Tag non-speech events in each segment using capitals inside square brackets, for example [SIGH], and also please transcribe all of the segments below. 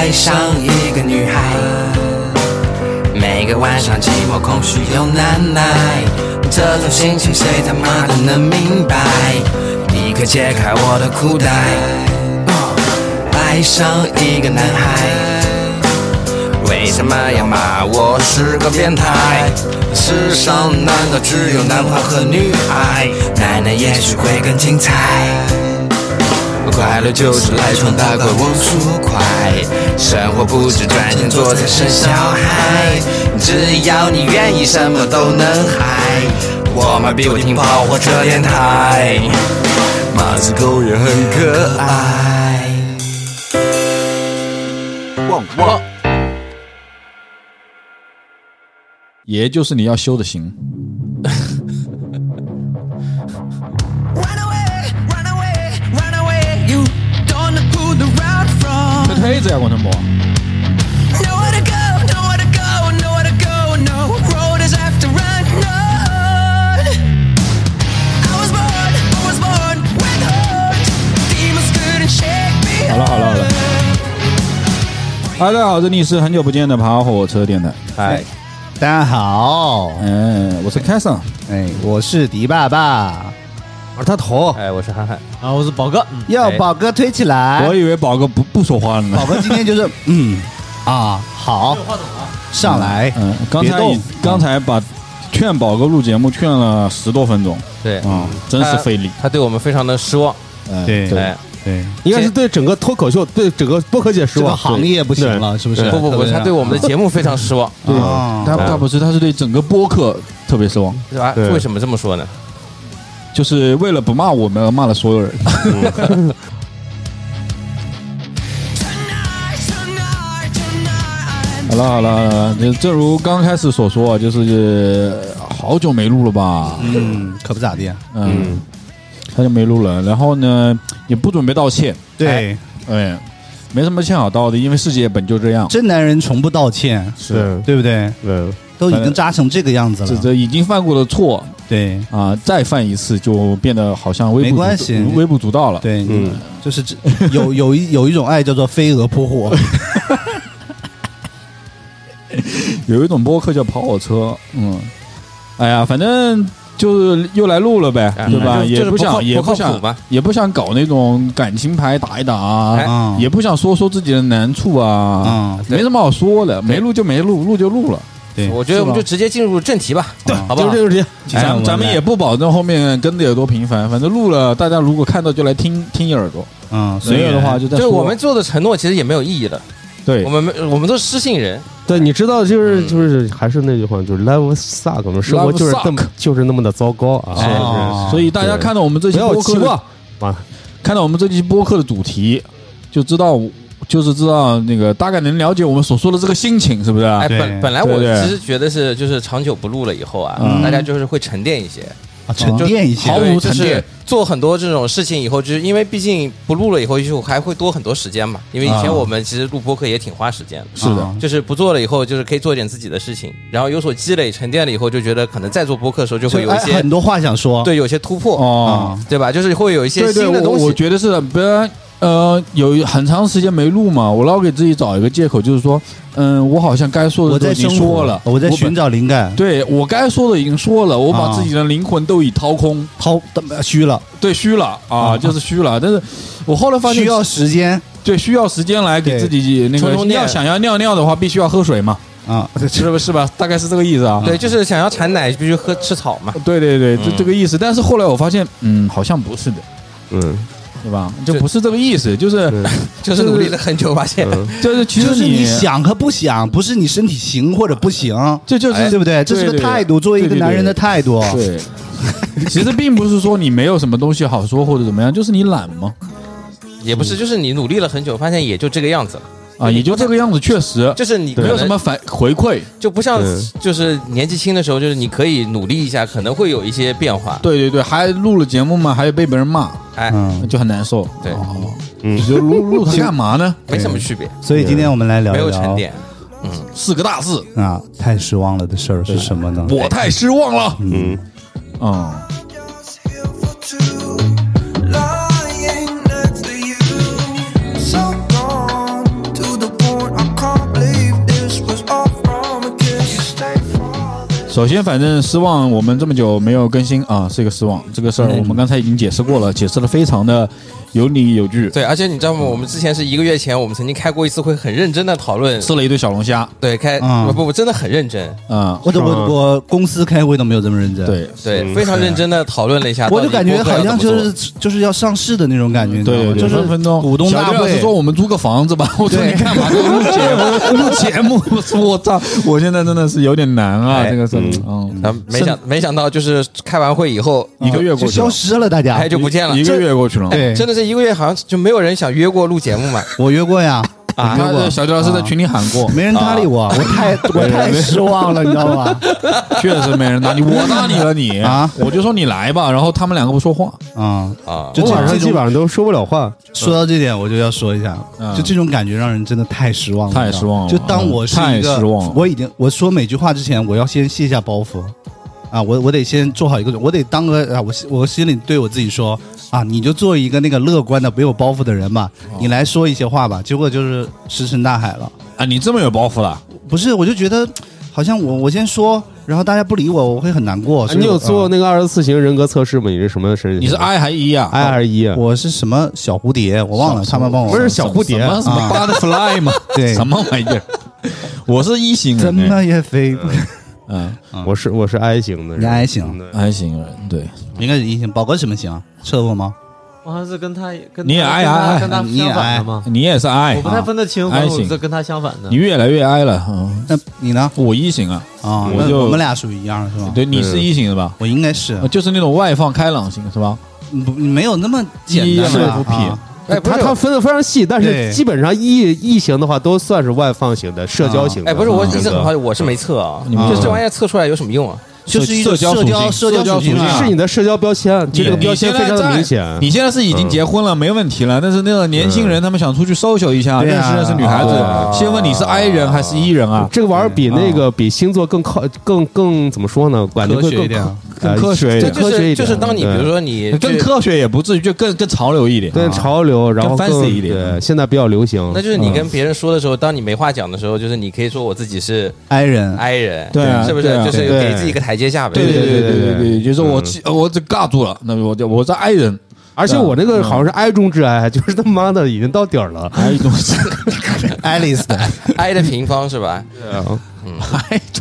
爱上一个女孩。每个晚上寂寞、空虚又难耐，这种心情谁他妈都能明白。立刻解开我的裤带，爱上一个男孩。为什么要骂我是个变态？世上难道只有男孩和女孩？奶奶也许会更精彩。快乐就是来闯大怪，我出快。生活不止赚钱做菜生小孩，只要你愿意，什么都能嗨。我妈逼我听跑火车电台，马子狗也很可爱。汪汪，爷就是你要修的行。好了好了。嗨，大家好，这里是很久不见的跑火车电台。嗨，大家好，嗯，我是凯森。哎，我是迪爸爸，我是他头哎，我是憨憨，啊，我是宝哥，嗯。要宝哥推起来。我。以为宝哥不不说话了呢。宝。哥今天就是嗯啊好，上来，嗯，刚才别动。刚才把劝宝哥录节目劝了十多分钟。对，啊，真是费力。他对我们非常的失望，嗯对。哎，对，应该是对整个脱口秀、对整个播客界失这个望。行业不行了，是不是？不不不，他对我们的节目非常失望，对。哦，他他不是，他是对整个播客特别失望，是吧？对。为什么这么说呢？就是为了不骂我们而骂了所有人。好了好了好了，就正如刚开始所说啊，就是呃好久没录了吧？嗯，可不咋地。嗯，他就没录了，然后呢也不准备道歉，对，哎，没什么欠好道的，因为世界本就这样。真男人从不道歉，是，对不对？对，都已经扎成这个样子了，这这已经犯过的错对。啊，再犯一次就变得好像微不没关系。足微不足道了。对，嗯，就是这有有一有一种爱叫做飞蛾扑火，[LAUGHS] 有一种播客叫跑火车，嗯，哎呀，反正就是又来录了呗，哎对吧？就也想就是不想也不想也不想搞那种感情牌打一打啊，也不想说说自己的难处啊，嗯，没什么好说的，没录就没录，录就录了。对，我觉得我们就直接进入正题吧，对，好不好？就是这个咱就像我来咱们也不保证后面跟的有多频繁，反正录了，大家如果看到就来听听一耳朵，嗯，没有的话就再说。就我们做的承诺其实也没有意义了，对。我们没我们都是失信人，对，你知道，就是嗯。就是还是那句话，就是 life suck，我们生活就是这么就是那么的糟糕啊！所以大家看到我们这期播客！看到我们这期播客的主题，就知道就是知道那个大概能了解我们所说的这个心情，是不是啊？哎，本本来我其实觉得是就是长久不录了以后啊嗯，大家就是会沉淀一些，啊沉淀一些。就是无沉淀。做很多这种事情以后，就是因为毕竟不录了以后，就还会多很多时间嘛。因为以前啊。我们其实录播客也挺花时间的，是的。啊。就是不做了以后，就是可以做点自己的事情，然后有所积累、沉淀了以后，就觉得可能再做播客的时候就会有一些哎很多话想说，对有些突破，哦，对吧？就是会有一些新的东西。我觉得是的，不然呃，有很长时间没录嘛，我老给自己找一个借口，就是说，嗯，我好像该说的都已经说了，本我在寻找灵感，对我该说的已经说了，我把啊自己的灵魂都已掏空，掏虚了，对，虚了啊，啊就是虚了。但是我后来发现需要时间。对需要时间来给自己那个，充充电你要想要尿尿的话，必须要喝水嘛，啊，[LAUGHS] 是不是？吧？大概是这个意思啊。对，就是想要产奶，必须喝吃草嘛。对对对，这嗯。这个意思。但是后来我发现，嗯，好像不是的，嗯对吧？就不是这个意思，就是嗯 [LAUGHS] 就是努力了很久，发现 [LAUGHS] 嗯，就是其实就是你想和不想，不是你身体行或者不行，这就是对不对？这是个态度，作为一个男人的态度。对，[LAUGHS] 其实并不是说你没有什么东西好说或者怎么样，就是你懒嘛。也不是，就是你努力了很久，发现也就这个样子了。啊，也就这个样子，确实就是你没有什么反回馈。就不像就是年纪轻的时候，就是你可以努力一下，可能会有一些变化。对对对，还录了节目嘛，还有被别人骂，哎，嗯，就很难受。对你就录录它干嘛呢？没什么区别，所以今天我们来聊没一聊有沉淀。嗯四个大字，啊，太失望了的事儿是什么呢？我太失望了。嗯，嗯，首先，反正失望，我们这么久没有更新啊，是一个失望。这个事儿我们刚才已经解释过了，解释的非常的有理有据，对，而且你知道吗？我们之前是一个月前，我们曾经开过一次会，很认真的讨论。吃了一堆小龙虾。对，开嗯不不不，真的很认真。啊、我我我公司开会都没有这么认真。，对对，嗯非常认真的讨论了一下。我就感觉好像就是就是要上市的那种感觉，对对，就是分分钟。股东大会小刘老师说我们租个房子吧，我说你干嘛？录节目，[LAUGHS] 录节目，我说我操，我现在真的是有点难啊，哎这个事儿，嗯没想没想到，就是开完会以后，一个月过去了消，失了，大家哎，就不见了。一个月过去了。对真的是一个月，好像就没有人想约过录节目嘛？[LAUGHS] 我约过呀，[LAUGHS] 啊，小刘老师在群里喊过，没人搭理我，我太 [LAUGHS] 我太失望了，你知道吗？确实没人搭理，我搭理了你？啊？我就说你来吧，然后他们两个不说话，啊，啊，就这我晚上基本上都说不了话。说到这点，我就要说一下，嗯。就这种感觉让人真的太失望了，太失望了就当我是一个太失望了。我已经我说每句话之前，我要先卸下包袱啊，我我得先做好一个，我得当个啊，我我心里对我自己说啊，你就做一个那个乐观的、没有包袱的人吧，哦你来说一些话吧。结果就是石沉大海了。啊，你这么有包袱了，不是，我就觉得好像我我先说，然后大家不理我，我会很难过。你有做那个二十四型人格测试吗？你是什么身？你是 I 还是 E 啊？I 还是 E？啊我是什么小蝴蝶，我忘了，他们帮我不是小蝴蝶什么什么啊 [LAUGHS] butterfly 吗？对什么玩意儿？我是一型怎，么也飞不。嗯，我是我是 I 型的人，你 I 型 I 型人，对，应该是 E 型。宝哥什么型啊？测过吗？我好像是跟他跟你也他爱爱爱跟他你也相反的吗？你也是 I，我不太分得清，I 型我是跟他相反的你。越来越 I 了，嗯，那你呢？我一型啊，啊，我就我们俩属于一样的是吧？对，你是一型的吧？我应该是呃就是那种外放开朗型是吧？不没有那么简单一吧不哎，不是他他分的非常细，但对是基本上异异型的话都算是外放型的社交型的。哎，不是我嗯一直很好奇，我是没测啊，你们就这玩意儿测出来有什么用啊？就是一种社交社交属性社交属性社交属性啊是你的社交标签，就这个标签非常的明显。你现在是已经结婚了，没问题了。但是那个年轻人，他们想出去 social 一下，对啊认识认识女孩子啊，先问你是 I 人还是 E 人啊？这个玩意儿比那个比星座更靠更更怎么说呢？管的会更科学一点啊更科学一就点就更科学一点。是就是当你比如说你更科学也不至于，就更更潮流一点。更潮流，然后更 fancy 一点对，现在比较流行。那就是你跟别人说的时候，当你没话讲的时候，就是你可以说我自己是 I 人 I 人，是不是就是给自己一个台阶下呗。对对对对对对对，就是我嗯我这尬住了，那我就我是 I 人，而且我那个好像是哀中之哀，[LAUGHS] 就是他妈的已经到底儿了。种是 Alice 的 I 的平方是吧？对啊，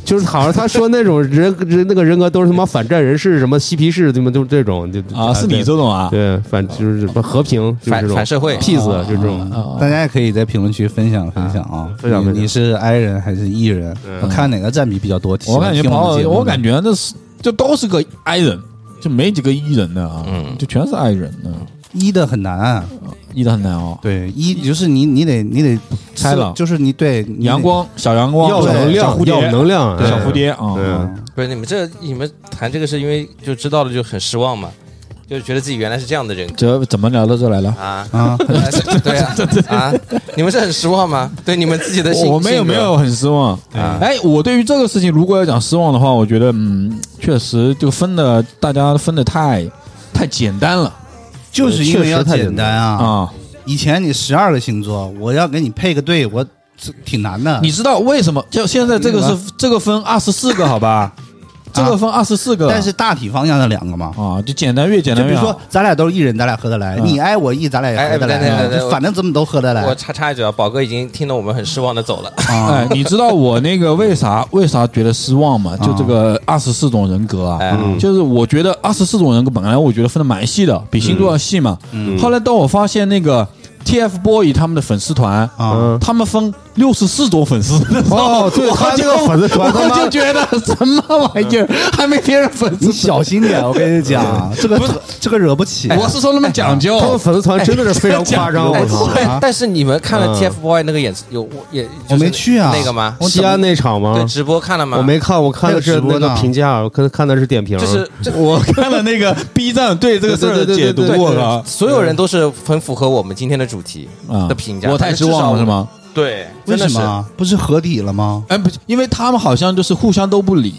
就是好像他说那种人人那个人格都是他妈反战人士，什么嬉皮士，怎么就这种就啊，是你这种啊？对反就是什么和平，反反社会 peace，就这种。啊大家也可以在评论区分享分享啊，分享你你是 I 人还是 E 人？我看哪个占比比较多。我感觉我感觉这是就都是个 I 人，就没几个 E 人的啊，嗯。就全是爱人，的一的很难，一的很难哦。对一就是你你得你得拆了。就是你对你得阳光，小阳光，要对能量，小蝴蝶，要能量，小蝴蝶啊，对。嗯不是你们这你们谈这个是因为就知道了就很失望嘛，就是觉得自己原来是这样的人这怎么聊到这来了？啊啊，[LAUGHS] 对啊啊！你们是很失望吗？对你们自己的性我没有没有很失望。啊哎，我对于这个事情，如果要讲失望的话，我觉得嗯，确实就分的大家分的太太简单了就是因为要简单啊。啊。以前你十二个星座，我要给你配个队，我这挺难的。你知道为什么？就现在这个是这个分二十四个，好吧？这个分二十四个，但是大体方向的两个嘛。啊，就简单越简就比如单越好。说，咱俩都是艺人，咱俩合得来，嗯你爱我一，咱俩也合得来哎对对对对啊，就反正怎么都合得来我来插插一句啊，宝哥已经听得我们很失望的走了。啊哎，。你知道我那个为啥 [LAUGHS] 为啥觉得失望吗？就这个二十四种人格啊，就是我觉得二十四种人格本来我觉得分的蛮细的，比星座要细嘛。嗯后来当我发现那个 TFBOY 他们的粉丝团，啊，嗯，他们分六十四种粉丝。哦 [LAUGHS] 对我就他这个粉丝团我就觉得什么玩意儿，还没别人粉丝。你小心点，我跟你讲，[LAUGHS] 这个这个惹不起。我是说那么讲究，他们粉丝团真的是 [LAUGHS] 非常夸张，哎我操！哎但是你们看了嗯。TFBOY 那个演有我也我没去啊。那个吗？西安那场吗？对，？直播看了吗？我没看，我看的是那个评价，我看看的是点评，就是我看了那个 B 站对这个事儿的解读，所有人都是很符合我们今天的主题啊的评价。我太失望了是？吗？对，为真的是。什么不是合体了吗？哎，不是，因为他们好像就是互相都不理，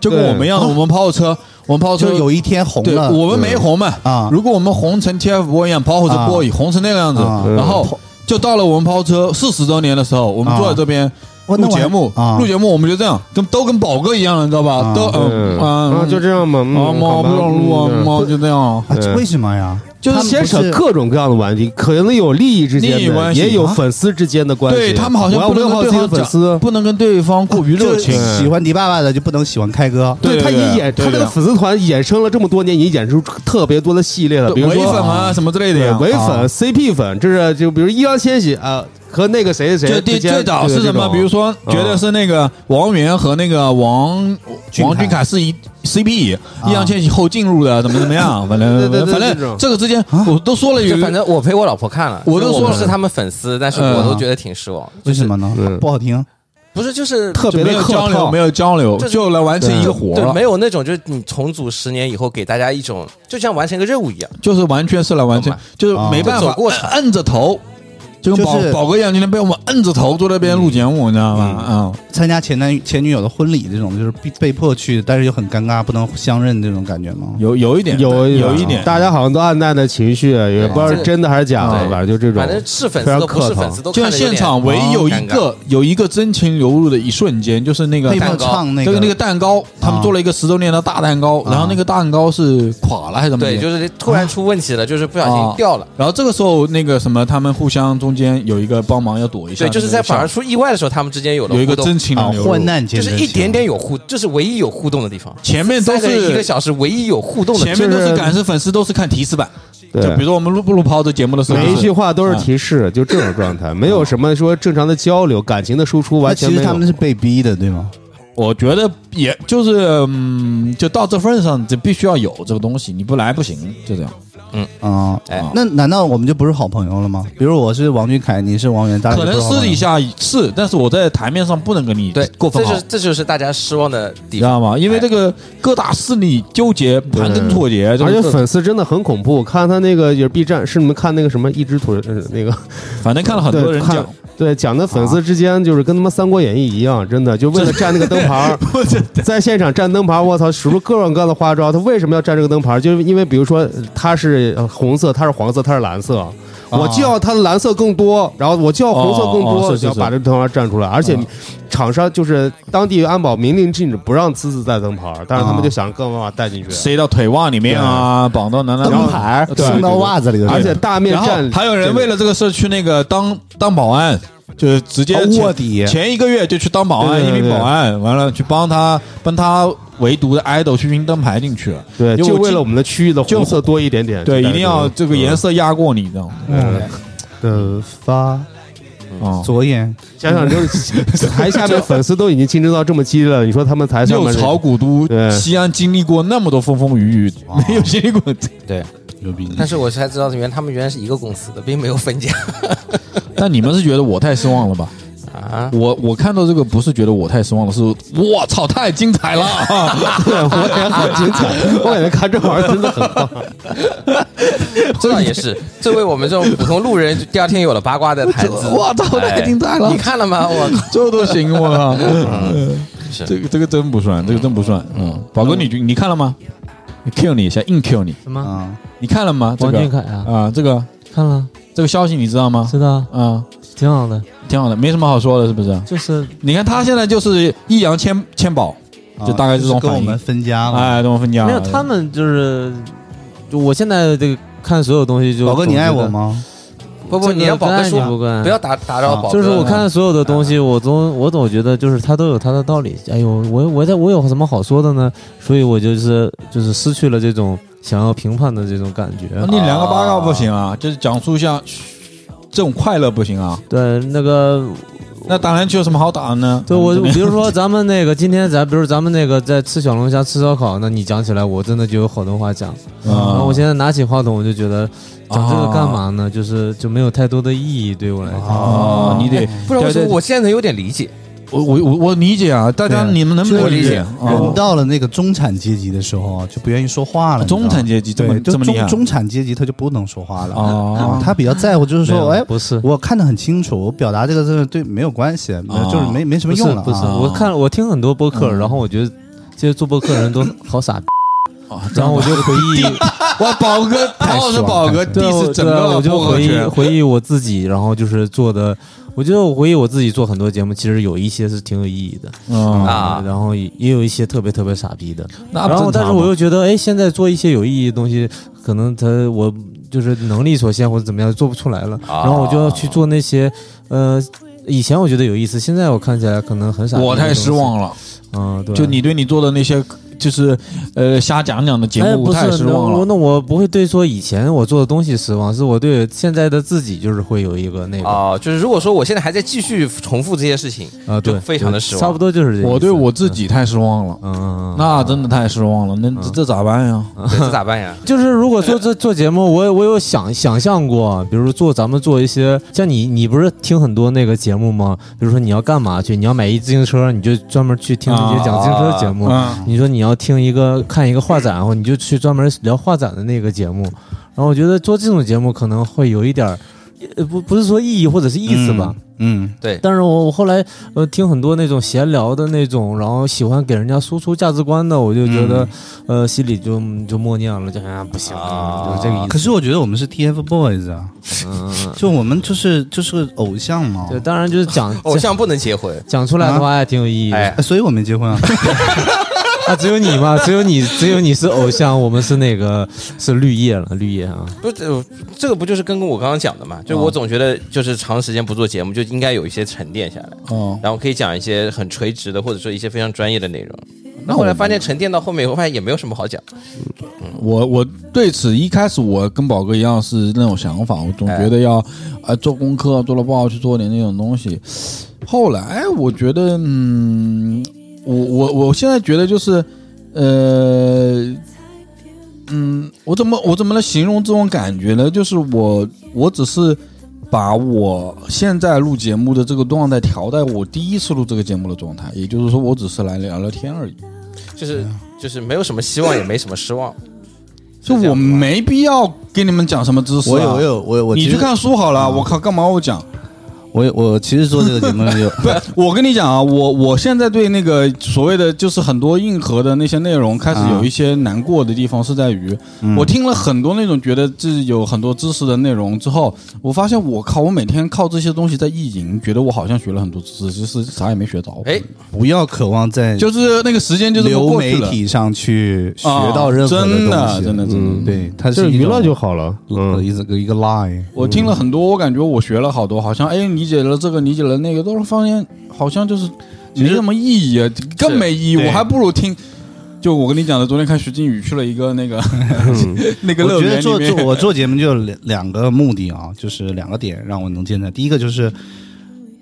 就跟我们一样的，我们跑火车，我们跑火车就有一天红对，了，我们没红嘛啊如果我们红成 TFBOY 一样，跑火车啊 boy 红成那个样子，啊然后就到了我们跑车四十周年的时候，我们啊坐在这边，录节目啊录节目我们就这样，跟都跟宝哥一样了，你知道吧？啊都嗯啊，就这样嘛。嗯啊，妈好吧不让录啊，嗯妈就这样。为什么呀？就是牵扯各种各样的问题，可能有利益之间的，关系也有啊粉丝之间的关系。对他们好像我要不能跟对方粉丝。不能跟对方过于热情就。喜欢迪爸爸的就不能喜欢开哥，对对他也衍，对对他这个粉丝团衍生了这么多年，已经衍生出特别多的系列了，比如粉啊什么之类的对呀。啊唯粉、CP 粉，这是就比如易烊千玺啊和那个谁谁最最早是什么？比如说，觉得是那个王源和那个王王俊凯是一 CP，啊易烊千玺后进入的，怎么怎么样？反正反正这个之间我都说了反正我陪我老婆看了，我都说了是他们粉丝，但是嗯我都觉得挺失望。为什么呢嗯？不好听。不是就是特别没有的客套交流，没有交流，就是就来完成一个活没，有那种就是你重组十年以后给大家一种就像完成一个任务一样。就是完全是来完成，就是没办法过摁着头。就跟宝就是宝哥一样，今天被我们摁着头坐在那边录节目，你知道吗？嗯，参加前男前女友的婚礼这种，就是被被迫去，但是又很尴尬，不能相认这种感觉吗？有有一点，有有一点，大家好像都暗淡的情绪，也不知道是真的还是假的，反正就这种反。正是粉丝都不是粉丝都就像现场唯一有一个有一个真情流露的一瞬间，就是那个唱那个。这个那个蛋糕，他们做了一个十周年的大蛋糕，然后那个蛋糕是垮了还是怎么？对，就是突然出问题了，就是不小啊。心掉了。然后这个时候那个什么，他们互相中间有一个帮忙要躲一下，对，就是在反而而出意外的时候，他们之间有了有一个真情的，流露患。难就是一点点有互，这是唯一有互动的地方。前面都是一个小时，唯一有互动的前面都是是感是粉丝都是看提示板，对就比如说我们录不录抛的节目的时候，每一句话都是提示，就这种状态，[LAUGHS] 没有什么说正常的交流，感情的输出那完全没有其实他们。是被逼的，对吗？我觉得也就是嗯，就到这份上，就必须要有这个东西，你不来不行，就这样。啊，哎。那难道我们就不是好朋友了吗？比如我是王俊凯，你是王源，大家可能私底下是，但是我在台面上不能跟你对，过分好这就是，这就是大家失望的地方。知道吗？因为这个各大势力纠结、盘根错节，而且粉丝真的很恐怖，看他那个也是 B 站，是你们看那个什么一只腿呃那个。反正看了很多人讲，对讲的粉丝之间就是跟他妈《三国演义》一样，真的就为了占那个灯牌儿，[LAUGHS] 在现场占灯牌儿，我操，使出各种各样的花招。他为什么要占这个灯牌儿？就是因为比如说他是呃红色，他是黄色，他是蓝色。我就要它的蓝色更多，然后我就要红色更多，哦哦是是要把这个灯牌站出来。而且哦厂商就是当地安保明令禁止不让私自带灯牌儿，但是他们就想各种办法带进去。塞到腿袜里面啊，绑到哪哪灯牌对送到袜子里头，而且大面站还有人为了这个事去那个当当保安，就是直接卧底。前一个月就去当保安，一名保安，完了去帮他帮他唯独的 idol 去拼灯牌进去了。对，就为了我们的区域的就红色多一点点。对，一定要这个颜色压过你，这样。嗯，的发。啊，左眼。想想就是台下的粉丝都已经竞争到这么激烈了，你说他们台上面 [LAUGHS] 六朝古都西安经历过那么多风风雨雨，[LAUGHS] 没有经历过。对。牛逼，但是我才知道，原来他们原来是一个公司的，并没有分家但你们是觉得我太失望了吧？啊。我我看到这个不是觉得我太失望了，是我操太精彩了！[LAUGHS] 对我也好精彩，[LAUGHS] 我感觉看这玩意儿真的很棒。[LAUGHS] 这倒也是，这为我们这种普通路人，第二天有了八卦的台词。我操太精彩了哎你看了吗？我靠，这都行，我靠！是这个这个真不算，这个真不算。嗯，宝哥你你看了吗？你 Q 你一下，硬 Q 你，什么？啊，你看了吗？这王俊凯啊，啊，这个看了，这个消息你知道吗？知道，啊，挺好的，挺好的，没什么好说的，是不是？就是你看他现在就是易烊千千宝，就大概这种反应啊就是跟我们分家了。哎，跟我分家。没有他们就是，就我现在这个看所有东西就宝哥，你爱我？吗？不不，你要宝哥跟爱你说，不跟不要打打扰宝哥。就是我看所有的东西，我总我总觉得就是他都有他的道理。哎呦，我我在我有什么好说的呢？所以我就是就是失去了这种想要评判的这种感觉。你两个八卦不行啊，就是讲述一下这种快乐不行啊。对，那个那打篮球有什么好打的呢？对我嗯比如说 [LAUGHS] 咱们那个今天咱比如咱们那个在吃小龙虾吃烧烤，那你讲起来我真的就有好多话讲。然后啊我现在拿起话筒，我就觉得讲这个干嘛呢？就是就没有太多的意义对我来讲。哦，你得不然为什么对对我现在有点理解？我我我我理解啊，大家你们能不能理解？人到了那个中产阶级的时候啊，就不愿意说话了。中产阶级对，就中中产阶级他就不能说话了。哦。啊，他比较在乎，就是说，哎，不是。我看得很清楚，我表达这个这个对没有关系，哦。就是没没什么用了。不是，啊。我看我听很多播客，嗯。然后我觉得这些做播客的人都好傻然后我就回忆，[LAUGHS] 哇，宝哥，太陶老师爽宝哥太对，diss 我对整个我就回忆回忆我自己，然后就是做的，我觉得我回忆我自己做很多节目，其实有一些是挺有意义的嗯，啊然后也也有一些特别特别傻逼的。那然后，但是我又又觉得，哎，现在做一些有意义的东西，可能他我就是能力所限或者怎么样做不出来了，啊然后我就要去做那些，呃，以前我觉得有意思，现在我看起来可能很傻。我太失望了。嗯，对，就你对你做的那些，就是呃瞎讲讲的节哎，目不太失望了。那我那我不会对说以前我做的东西失望，是我对现在的自己就是会有一个那个啊、哦，就是如果说我现在还在继续重复这些事情啊，对，非常的失望差不多就是这个意思。我对我自己太失望了，嗯，那真的太失望了。那这这咋办呀？这咋办呀？[LAUGHS] 就是如果说这做节目，我我有想想象过，比如做咱们做一些，像你你不是听很多那个节目吗？比如说你要干嘛去，你要买一自行车，你就专门去听那些讲自行车的节目。嗯，你说你要听一个看一个画展，然后你就去专门聊画展的那个节目。然后我觉得做这种节目可能会有一点不不是说意义或者是意思吧。嗯，对，但是我我后来呃听很多那种闲聊的那种，然后喜欢给人家输出价值观的，我就觉得、呃心里就就默念了，就啊不行，啊就这个意思。可是我觉得我们是 TFBOYS 啊，嗯就我们就是就是偶像嘛，对，当然就是讲偶像不能结婚，讲出来的话还挺有意义的。哎，所以我没结婚啊。[LAUGHS] 啊，只有你嘛，[LAUGHS] 只有你，只有你是偶像，我们是那个是绿叶了，绿叶啊。不，这这个不就是跟我刚刚讲的嘛？就我总觉得，就是长时间不做节目，就应该有一些沉淀下来，哦，然后可以讲一些很垂直的，或者说一些非常专业的内容。那后来发现沉淀到后面，我发现也没有什么好讲。我我对此一开始我跟宝哥一样是那种想法，我总觉得要啊做功课，做了不好去做点那种东西。后来我觉得，嗯，我我我现在觉得就是，呃，嗯，我怎么我怎么来形容这种感觉呢？就是我我只是把我现在录节目的这个状态调在我第一次录这个节目的状态，也就是说，我只是来聊聊天而已。就是就是没有什么希望，也没什么失望。就我没必要跟你们讲什么知识、啊。我有我有我我其实你去看书好了。我靠，干嘛我讲？我我其实做这个节目 [LAUGHS] 就不是，我跟你讲啊，我我现在对那个所谓的就是很多硬核的那些内容开始有一些难过的地方，是在于、嗯我听了很多那种觉得自己有很多知识的内容之后，我发现我靠，我每天靠这些东西在意淫，觉得我好像学了很多知识，就是啥也没学着。哎，不要渴望在就是那个时间就这么流。媒体上去学啊到任何真东西，的真的真的嗯对，它是娱乐就好了。嗯，一个一个 lie。我听了很多，我感觉我学了好多，好像哎理解了这个，理解了那个，都是发现好像就是没什么意义啊，更没意义。我还不如听。就我跟你讲的，昨天看徐静宇去了一个那个 [LAUGHS] 那个乐我觉得做做我做节目就两两个目的啊，就是两个点让我能见的。第一个就是，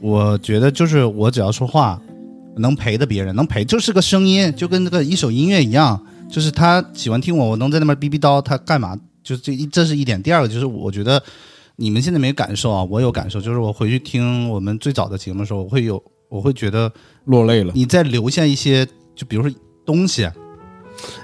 我觉得就是我只要说话，能陪着别人，能陪就是个声音，就跟那个一首音乐一样，就是他喜欢听我，我能在那边逼逼叨，他干嘛？就是这一这是一点。第二个就是我觉得你们现在没感受啊，我有感受，就是我回去听我们最早的节目的时候，我会有我会觉得落泪了。你再留下一些，就比如说东西，啊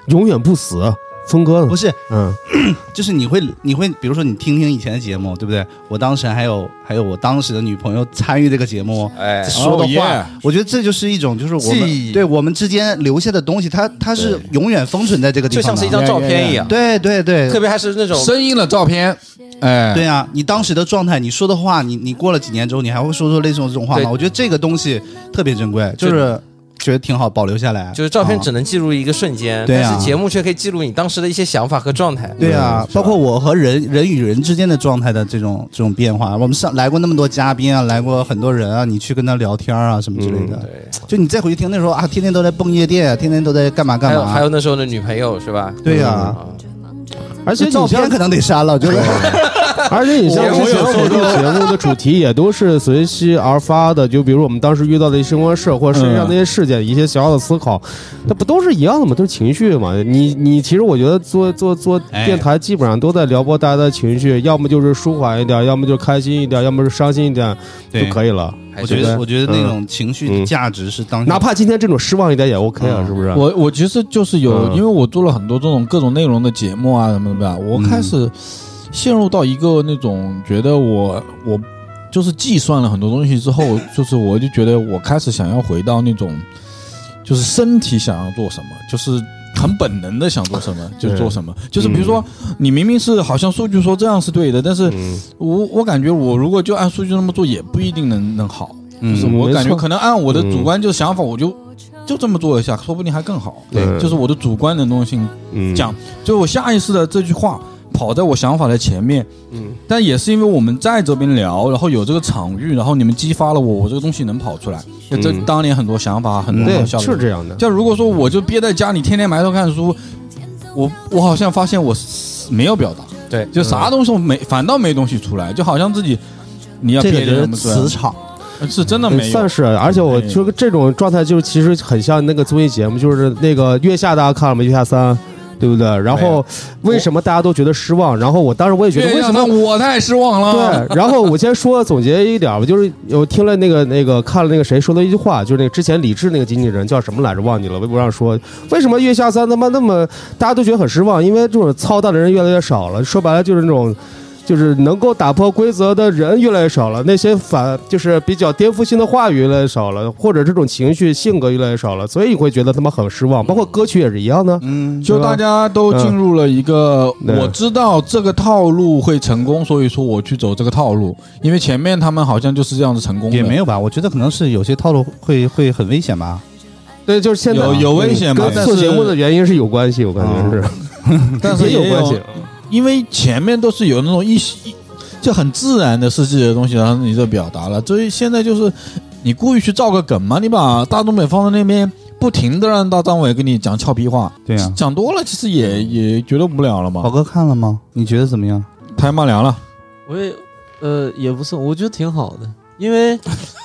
永远不死，峰哥不，是嗯，[CLEARS THROAT] 就是你会你会，比如说你听听以前的节目，对不对？我当时还有还有我当时的女朋友参与这个节目哎，说的话，我觉得这就是一种就是我们对我们之间留下的东西，它它是永远封存在这个地就方就，像是一张照片一样。对对对。特别还是那种声音的照片，哎，对啊，你当时的状态，你说的话，你你过了几年之后，你还会说出类似这种话吗？我觉得这个东西特别珍贵，就是觉得挺好，保留下来。就是照片啊。只能记录一个瞬间，对啊。但是节目却可以记录你当时的一些想法和状态。对啊，包括我和人人与人之间的状态的这种这种变化，我们上来过那么多嘉宾啊，来过很多人啊，你去跟他聊天啊什么之类的，对，就你再回去听那时候啊，天天都在蹦夜店，天天都在干嘛干嘛，还有还有那时候的女朋友是吧？对呀、而且照片可能得删了，就 [LAUGHS] 是 [LAUGHS] 而且你像之前我录节目的主题也都是随机而发的，就比如我们当时遇到的一些生活事，或者世界上那些事件，一些小小的思考，那不都是一样的吗？都是情绪嘛。你你其实我觉得做做做电台基本上都在撩拨大家的情绪，要么就是舒缓一点，要么就开心一点，要么是伤心一点就可以了。我觉得我觉得那种情绪的嗯价值是当下哪怕今天这种失望一点也 OK 啊，是不是？我我其实就是有，嗯因为我做了很多这种各种内容的节目啊什么的吧，我开始陷入到一个那种觉得我我就是计算了很多东西之后，就是我就觉得我开始想要回到那种就是身体想要做什么，就是很本能的想做什么就做什么，就是比如说你明明是好像数据说这样是对的，但是嗯。我我感觉我如果就按数据那么做，也不一定能能好。就是嗯我感觉可能按我的主观就是想法，我就就这么做一下，说不定还更好。对。就是我的主观能动性嗯。讲，就我下意识的这句话跑在我想法的前面。嗯，但也是因为我们在这边聊，然后有这个场域，然后你们激发了我，我这个东西能跑出来。就这嗯当年很多想法，很多对好笑的是这样的，就如果说我就憋在家里，天天埋头看书，我我好像发现我没有表达，对。就啥东西我没，反倒没东西出来，就好像自己你要这个就是憋着什么磁场，是真的没有，算是，而且我就是这种状态，就是其实很像那个综艺节目，就是那个月下，大家看了吗？月下三，对不对？然后为什么大家都觉得失望？然后我当时我也觉得为什么我太失望了？对，[LAUGHS] 然后我先说总结一点吧，就是我听了那个那个看了那个谁说的一句话，就是那个之前李志那个经纪人叫什么来着忘记了，微博上说为什么月下三他妈那么大家都觉得很失望，因为这种操蛋的人越来越少了，说白了就是那种。就是能够打破规则的人越来越少了，那些反就是比较颠覆性的话语越来越少了，或者这种情绪性格越来越少了，所以你会觉得他们很失望。包括歌曲也是一样的，嗯，就大家都进入了一个，嗯我知道这个套路会成功，所以说我去走这个套路，因为前面他们好像就是这样子成功的，也没有吧？我觉得可能是有些套路会会很危险吧。对，就是现在有有危险吧跟做节目的原因是有关系，我感觉是，但是也 [LAUGHS] 也有关系。因为前面都是有那种一一就很自然的是自己的东西，然后你就表达了。所以现在就是你故意去造个梗嘛，你把大东北放在那边，不停的让大张伟跟你讲俏皮话，对呀讲多了其实也也觉得无聊了嘛，宝哥看了吗？你觉得怎么样？太骂娘了。我也呃也不是，我觉得挺好的，因为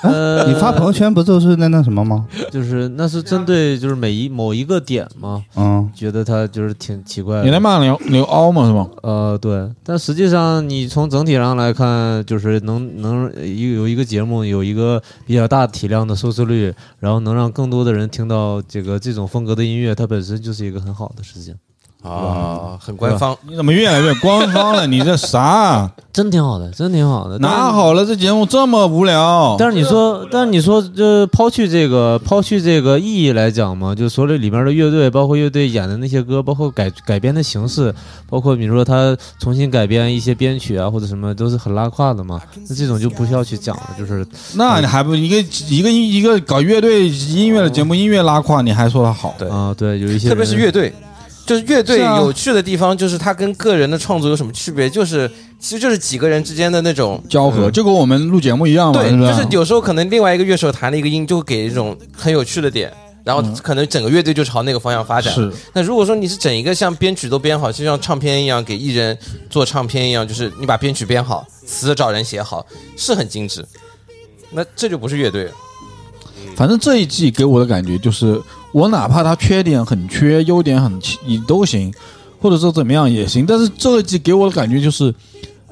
呃你发朋友圈不就是那那什么吗？就是那是针对就是每一某一个点嘛，嗯，觉得他就是挺奇怪的。你在骂刘刘凹嘛是吗？呃，对，但实际上你从整体上来看，就是能能有有一个节目有一个比较大体量的收视率，然后能让更多的人听到这个这种风格的音乐，它本身就是一个很好的事情，啊，很官方。你怎么越来越官方了？你这啥？[LAUGHS] 真挺好的，真挺好的。哪好了？这节目这么无聊。但是你说，但是你说，这抛去这个抛去这个意义来讲嘛，就所有里面的乐队，包括乐队演的那些歌，包括改改编的形式，包括比如说他重新改编一些编曲啊或者什么，都是很拉胯的嘛。那这种就不需要去讲了，就是那你还不一个一个一个搞乐队音乐的节目，音乐拉胯，你还说他好？对啊、对，有一些特别是乐队，就是乐队有趣的地方，就是它跟个人的创作有什么区别？就是其实就是几个人之间的那种。交合，就跟我们录节目一样嘛，对，就是有时候可能另外一个乐手弹了一个音，就会给一种很有趣的点，然后可能整个乐队就朝那个方向发展。是那如果说你是整一个像编曲都编好，就像唱片一样给艺人做唱片一样，就是你把编曲编好，词找人写好，是很精致。那这就不是乐队。反正这一季给我的感觉就是，我哪怕他缺点很缺，优点很你都行，或者说怎么样也行，但是这一季给我的感觉就是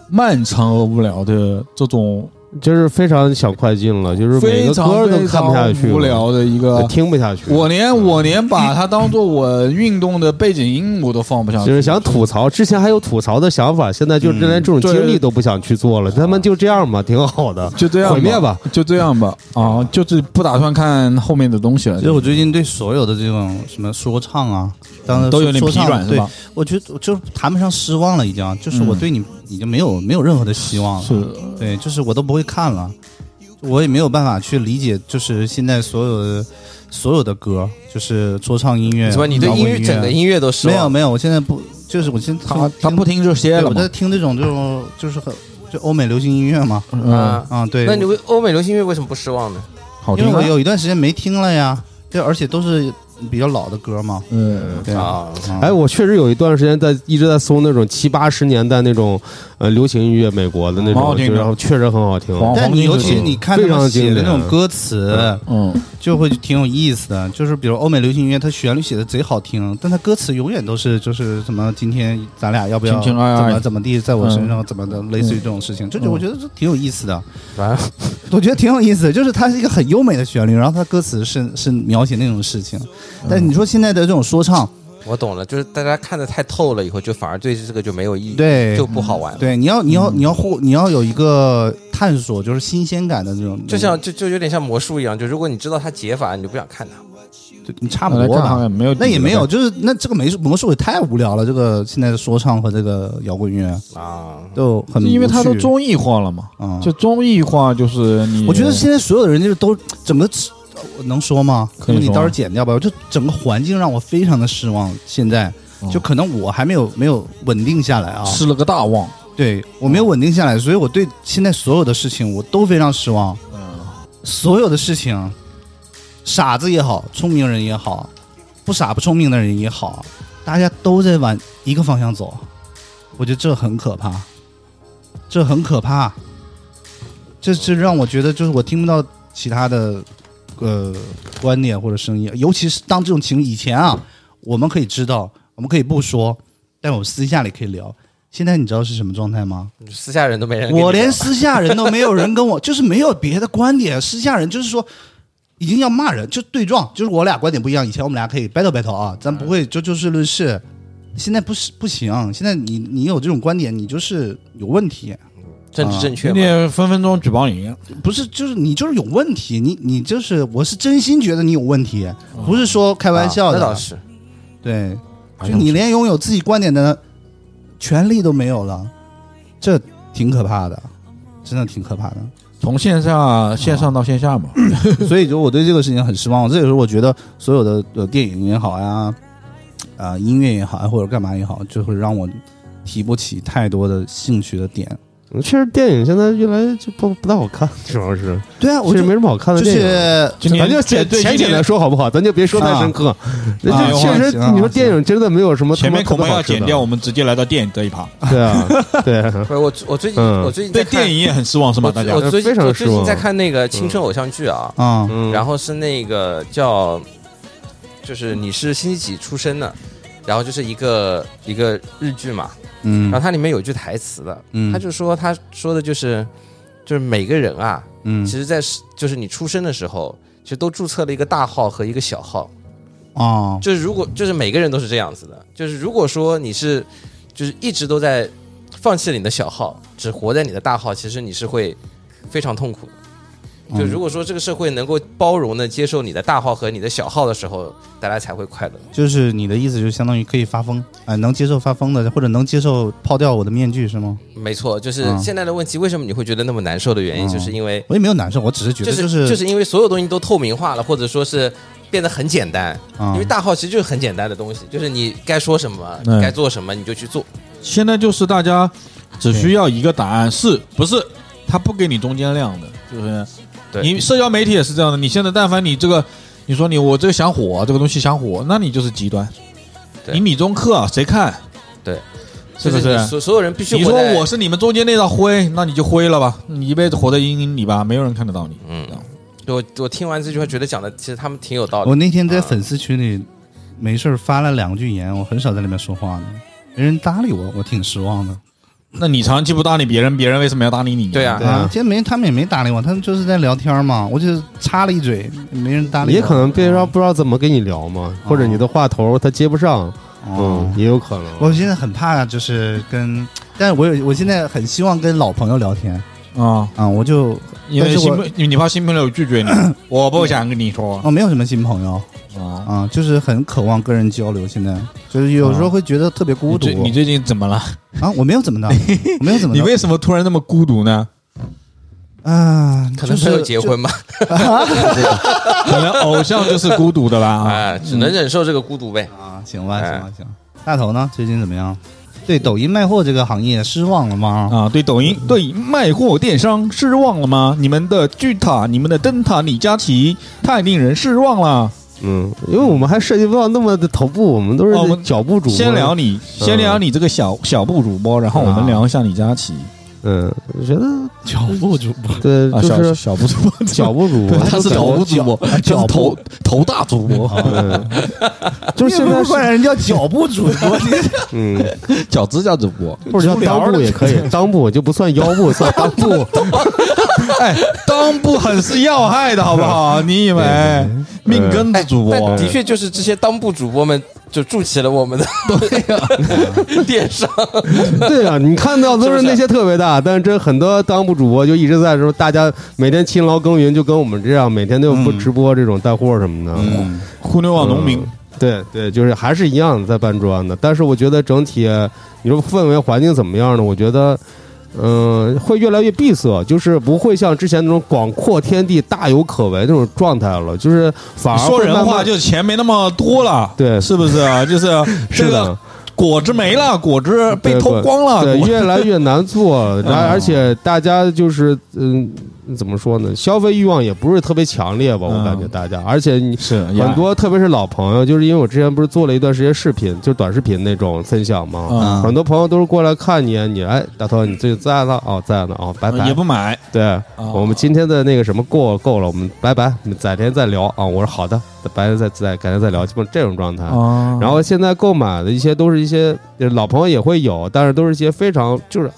漫长而无聊的这种就是非常想快进了，就是每个非常歌都看不下去无聊的一个。听不下去。我连我连把它当做我运动的背景音我都放不下去，就是想吐槽，之前还有吐槽的想法，现在就连这种经历都不想去做了。他们就这样吧，挺好的，就这样毁灭吧。就这样吧啊，就是不打算看后面的东西了其。实我最近对所有的这种什么说唱啊，当然都有点疲软是吧？我觉得我就谈不上失望了，已经，就是我对你已经没有没有任何的希望了。是，对，就是我都不会看了，我也没有办法去理解，就是现在所有的所有的歌，就是说唱音乐，什么？你对音音乐整个音乐都失望？没有没有，我现在不就是我现在他他不听这些了我在？听这种这种就是很就欧美流行音乐嘛，嗯，啊？啊对，那你为欧美流行音乐为什么不失望呢？好听啊。因为我有一段时间没听了呀，对，而且都是比较老的歌嘛，嗯，对啊，啊。哎，我确实有一段时间在一直在搜那种七八十年代那种呃流行音乐，美国的那种，然后确实很好听。但你尤其你看写的那种歌词，嗯，就会挺有意思的。就是比如欧美流行音乐，它旋律写的贼好听，但它歌词永远都是就是什么今天咱俩要不要怎么怎么地，在我身上怎么的，类似于这种事情，这就我觉得这挺有意思的。[LAUGHS] 我觉得挺有意思，就是它是一个很优美的旋律，然后它歌词是是描写那种事情。但你说现在的这种说唱，我懂了，就是大家看的太透了，以后就反而对这个就没有意义，对就不好玩了。对，你要你要你要互你要有一个探索，就是新鲜感的这种，就像就就有点像魔术一样，就如果你知道它解法，你就不想看它。就你差不多吧来看好像。没有那也没有，就是那这个魔术魔术也太无聊了。这个现在的说唱和这个摇滚乐啊，都很因为它都综艺化了嘛。啊，就综艺化就是你，我觉得现在所有的人就是都整个我能说吗？可以说你到时候剪掉吧。就整个环境让我非常的失望。现在哦就可能我还没有没有稳定下来啊，失了个大望。对我没有稳定下来，所以我对现在所有的事情我都非常失望。嗯，所有的事情，傻子也好，聪明人也好，不傻不聪明的人也好，大家都在往一个方向走，我觉得这很可怕，这很可怕，这这让我觉得就是我听不到其他的呃观念或者声音，尤其是当这种情以前啊，我们可以知道，我们可以不说，但我们私下里可以聊。现在你知道是什么状态吗？私下人都没人。我连私下人都没有人跟我，就是没有别的观点。私下人就是说，已经要骂人，就对撞，就是我俩观点不一样。以前我们俩可以 battle battle 啊，咱不会就就事论事。现在不是不行，现在你你有这种观点，你就是有问题，政治正确有嘛，点分分钟举报你。不是就是你就是有问题，你你就是我是真心觉得你有问题，不是说开玩笑的。啊那倒是。对，就你连拥有自己观点的权利都没有了，这挺可怕的，真的挺可怕的。从线下线上到线下嘛，[LAUGHS] 所以就我对这个事情很失望。这也是我觉得所有的呃电影也好呀，啊、音乐也好，或者干嘛也好，就会让我提不起太多的兴趣的点。确实电影现在越来就不不太好看，主要是对啊，我就其实没什么好看的就电影。是今年咱就简对浅浅的说好不好？咱就别说太深刻。那啊就确实啊，你说电影真的没有什么前面恐怕要剪掉。我们直接来到电影这一趴。[LAUGHS] 对啊，对，不是我，我最近嗯我最近对电影也很失望是吗？大家我最近非常失望我最近在看那个青春偶像剧啊，啊，嗯，然后是那个叫，就是你是星期几出生的，然后就是一个一个日剧嘛，嗯。然后它里面有一句台词的，嗯，他就说他说的就是就是每个人啊，嗯。其实在就是你出生的时候，其实都注册了一个大号和一个小号，哦，就是如果就是每个人都是这样子的，就是如果说你是就是一直都在放弃了你的小号，只活在你的大号，其实你是会非常痛苦的。就嗯如果说这个社会能够包容的接受你的大号和你的小号的时候，大家才会快乐。就是你的意思，就相当于可以发疯，哎、能接受发疯的，或者能接受抛掉我的面具是吗？没错，就是嗯现在的问题，为什么你会觉得那么难受的原因，嗯就是因为我也没有难受，我只是觉就得就是就是因为所有东西都透明化了，或者说是变得很简单。啊因为大号其实就是很简单的东西，就是你该说什么，该做什么，你就去做。现在就是大家只需要一个答案，是不是？他不给你中间量的，就是对你社交媒体也是这样的。你现在但凡你这个，你说你我这个想火，这个东西想火，那你就是极端。你米中客谁看？对，是不是？所所有人必须你说我是你们中间那道灰，那你就灰了吧，你一辈子活在阴影里吧，没有人看得到你。嗯，我我听完这句话，觉得讲的其实他们挺有道理我。那天在啊粉丝群里没事发了两句言，我很少在里面说话的，没人搭理我，我挺失望的。那你长期不搭理别人，别人为什么要搭理你？对啊。对啊，今天没他们也没搭理我，他们就是在聊天嘛，我就插了一嘴，没人搭理我。也可能别人不知道怎么跟你聊嘛，或者你的话头他接不上，哦。嗯，也有可能。我现在很怕，就是跟，但是我有，我现在很希望跟老朋友聊天。啊，啊，我就因为你你怕新朋友拒绝你，[COUGHS] 我不想跟你说哦没有什么新朋友啊。啊，就是很渴望跟人交流。现在就是有时候会觉得特别孤独你最你最近怎么了？啊，我没有怎么的，[LAUGHS] 我没有怎么的你为什么突然那么孤独呢？啊，可能没有就是结婚吧，[LAUGHS] 可能偶像就是孤独的吧？啊，哎，只能忍受这个孤独呗。啊，行吧，哎行吧，行。大头呢？最近怎么样？对抖音卖货这个行业失望了吗？啊，对抖音对卖货电商失望了吗？你们的巨塔，你们的灯塔李佳琦太令人失望了。嗯，因为我们还涉及不到那么的头部，我们都是哦我们脚部主播。先聊你，先聊你这个小小部主播，然后我们聊一下李佳琦嗯，我觉得脚部主播，对，啊，小就是小部主播，脚部主播，他是头部主播，他是头头大主播，嗯，就是现在是不管人叫脚部主播，你 [LAUGHS] 嗯，脚趾甲主播。或者叫裆部也可以，[LAUGHS] 裆部就不算腰部，算裆部。[LAUGHS] 哎，裆部很是要害的好不好？你以为命根子主播但？的确就是这些裆部主播们就筑起了我们的对呀电商。对啊，你看到都是那些特别大，但是这很多当铺主播就一直在说，大家每天勤劳耕耘，就跟我们这样，每天都有直播这种带货什么的。嗯，互联网农民，对对，就是还是一样的在搬砖的，但是我觉得整体你说氛围环境怎么样呢？我觉得。嗯，会越来越闭塞，就是不会像之前那种广阔天地、大有可为那种状态了，就是反而说人话就是钱没那么多了，对。是不是啊？就是 [LAUGHS] 是的。这个，果汁没了，果汁被偷光了，对，果越来越难做，然后嗯 [LAUGHS] 而且大家就是嗯，怎么说呢？消费欲望也不是特别强烈吧，我嗯感觉大家，而且你是很多，特别是老朋友，就是因为我之前不是做了一段时间视频，就短视频那种分享嘛，嗯很多朋友都是过来看你，你哎，大头你最近在呢？哦，在呢，哦，拜拜也。不买，对，我们今天的那个什么够够了，我们拜拜，改天再聊啊。我说好的，白天再再改天再聊，基本这种状态。啊然后现在购买的一些都是一些呃老朋友也会有，但是都是一些非常就是，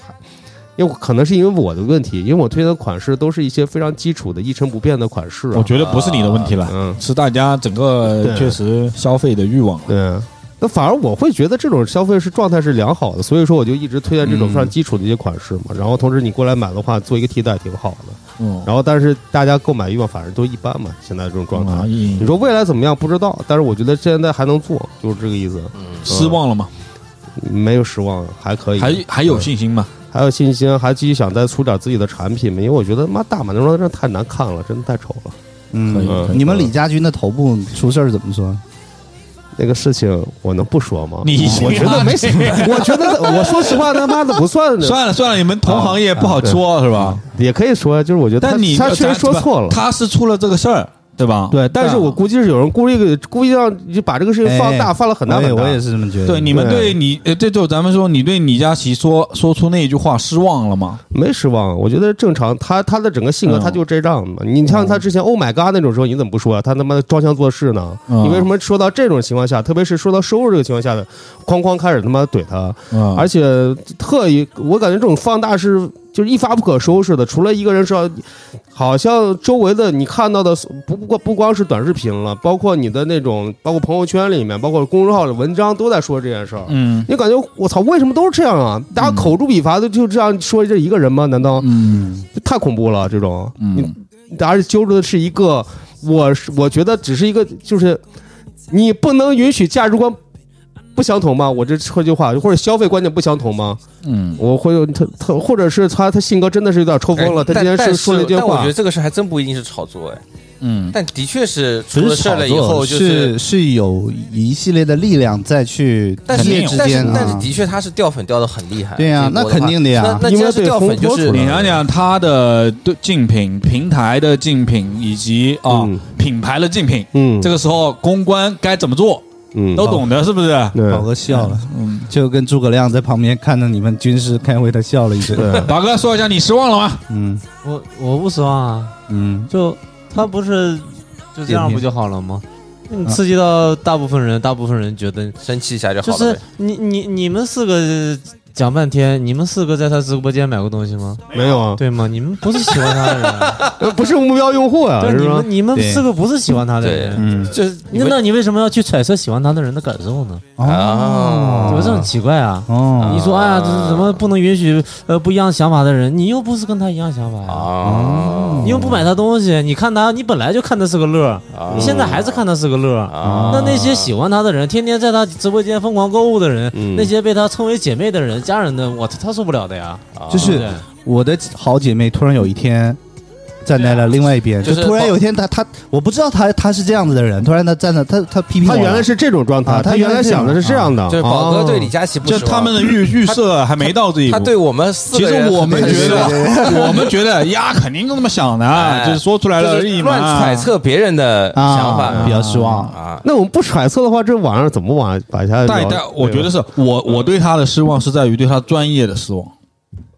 因为可能是因为我的问题，因为我推荐的款式都是一些非常基础的一成不变的款式、啊。我觉得不是你的问题了，嗯，是大家整个确实消费的欲望。对。那反而我会觉得这种消费是状态是良好的，所以说我就一直推荐这种非常基础的一些款式嘛。然后同时你过来买的话，做一个替代挺好的。嗯，然后但是大家购买欲望反正都一般嘛，现在这种状态。啊，你你说未来怎么样不知道，但是我觉得现在还能做，就是这个意思。失望了吗？没有失望，还可以，还还有信心吗？还有信心，还继续想再出点自己的产品吗？因为我觉得妈大满装真的太难看了，真的太丑了。嗯你们李家军的头部出事儿怎么说？那个事情我能不说吗？你我觉得没什么，[LAUGHS] 我觉得我说实话，他妈的不算，算了算了，你们同行业不好说，是吧？也可以说，就是我觉得他但你他确实说错了。他是出了这个事儿，对吧？对，但是我估计是有人故意给故意让你把这个事情放大，哎放了很大很大。我也我也是这么觉得。对你们对对你呃，这就咱们说，你对李佳琦说说出那一句话失望了吗？没失望，我觉得正常。他他的整个性格，嗯他就这样的嘛。你像他之前 “Oh my God” 那种时候，你怎么不说啊？他他妈的装腔作势呢？嗯你为什么说到这种情况下，特别是说到收入这个情况下的，哐哐开始他妈怼他？啊而且特意，我感觉这种放大是就是一发不可收拾的。除了一个人是要，好像周围的你看到的不不不光是短视频了，包括你的那种，包括朋友圈里面，包括公众号的文章都在说这件事儿。嗯你感觉我操，为什么都是这样啊？大家口诛笔伐的就这样说这一个人吗？难道嗯太恐怖了？这种，嗯你而且揪着的是一个，我是我觉得只是一个，就是你不能允许价值观不相同吗？我这说句话，或者消费观念不相同吗？嗯，我会有他他，或者是他他性格真的是有点抽风了，他今天是说了一句话。但我觉得，这个事还真不一定是炒作哎，嗯，但的确是出了事了以后，就是是有一系列的力量再去但是但是间啊但是的确他是掉粉掉的很厉害。对呀那肯定的呀。那那既然是掉粉，就是你想想他的对竞品、平台的竞品以及啊嗯。品牌的竞品，嗯，这个时候公关该怎么做嗯都懂的，是不是？对宝哥笑了，嗯，就跟诸葛亮在旁边看着你们军师开会，他笑了一声。对，[LAUGHS] 宝哥说一下，你失望了吗？嗯我我不失望啊，嗯，就他不是就这样不就好了吗？你刺激到大部分人，大部分人觉得生气一下就就是好了就是。你你你们四个讲半天，你们四个在他直播间买过东西吗？没有啊，对吗？你们不是喜欢他的人 [LAUGHS] 不是目标用户啊，你们？你们四个不是喜欢他的人。嗯就那那你为什么要去揣测喜欢他的人的感受呢？啊怎么这很奇怪啊？哦，你说哎呀，这是怎么不能允许呃不一样想法的人？你又不是跟他一样想法呀，啊你又不买他东西，你看他，你本来就看他是个乐你现在还是看他是个乐。啊那那些喜欢他的人，天天在他直播间疯狂购物的人，嗯那些被他称为姐妹的人、家人的，我他受不了的呀。就是我的好姐妹突然有一天站在了另外一边，就就是突然有一天他他我不知道他他是这样子的人，突然他站在他他批评他原来是这种状态，啊他原来想的是这样的，就是宝哥对李哦佳琦不就他们的预预设还没到这一步。他对我们四其实我们觉得，[LAUGHS] 我们觉得呀，肯定都那么想的，哎就是说出来了而已就是嘛。乱揣测别人的想法啊比较失望。啊。那我们不揣测的话，这网上怎么往把它聊但但我觉得是我我对他的失望是在于对他专业的失望。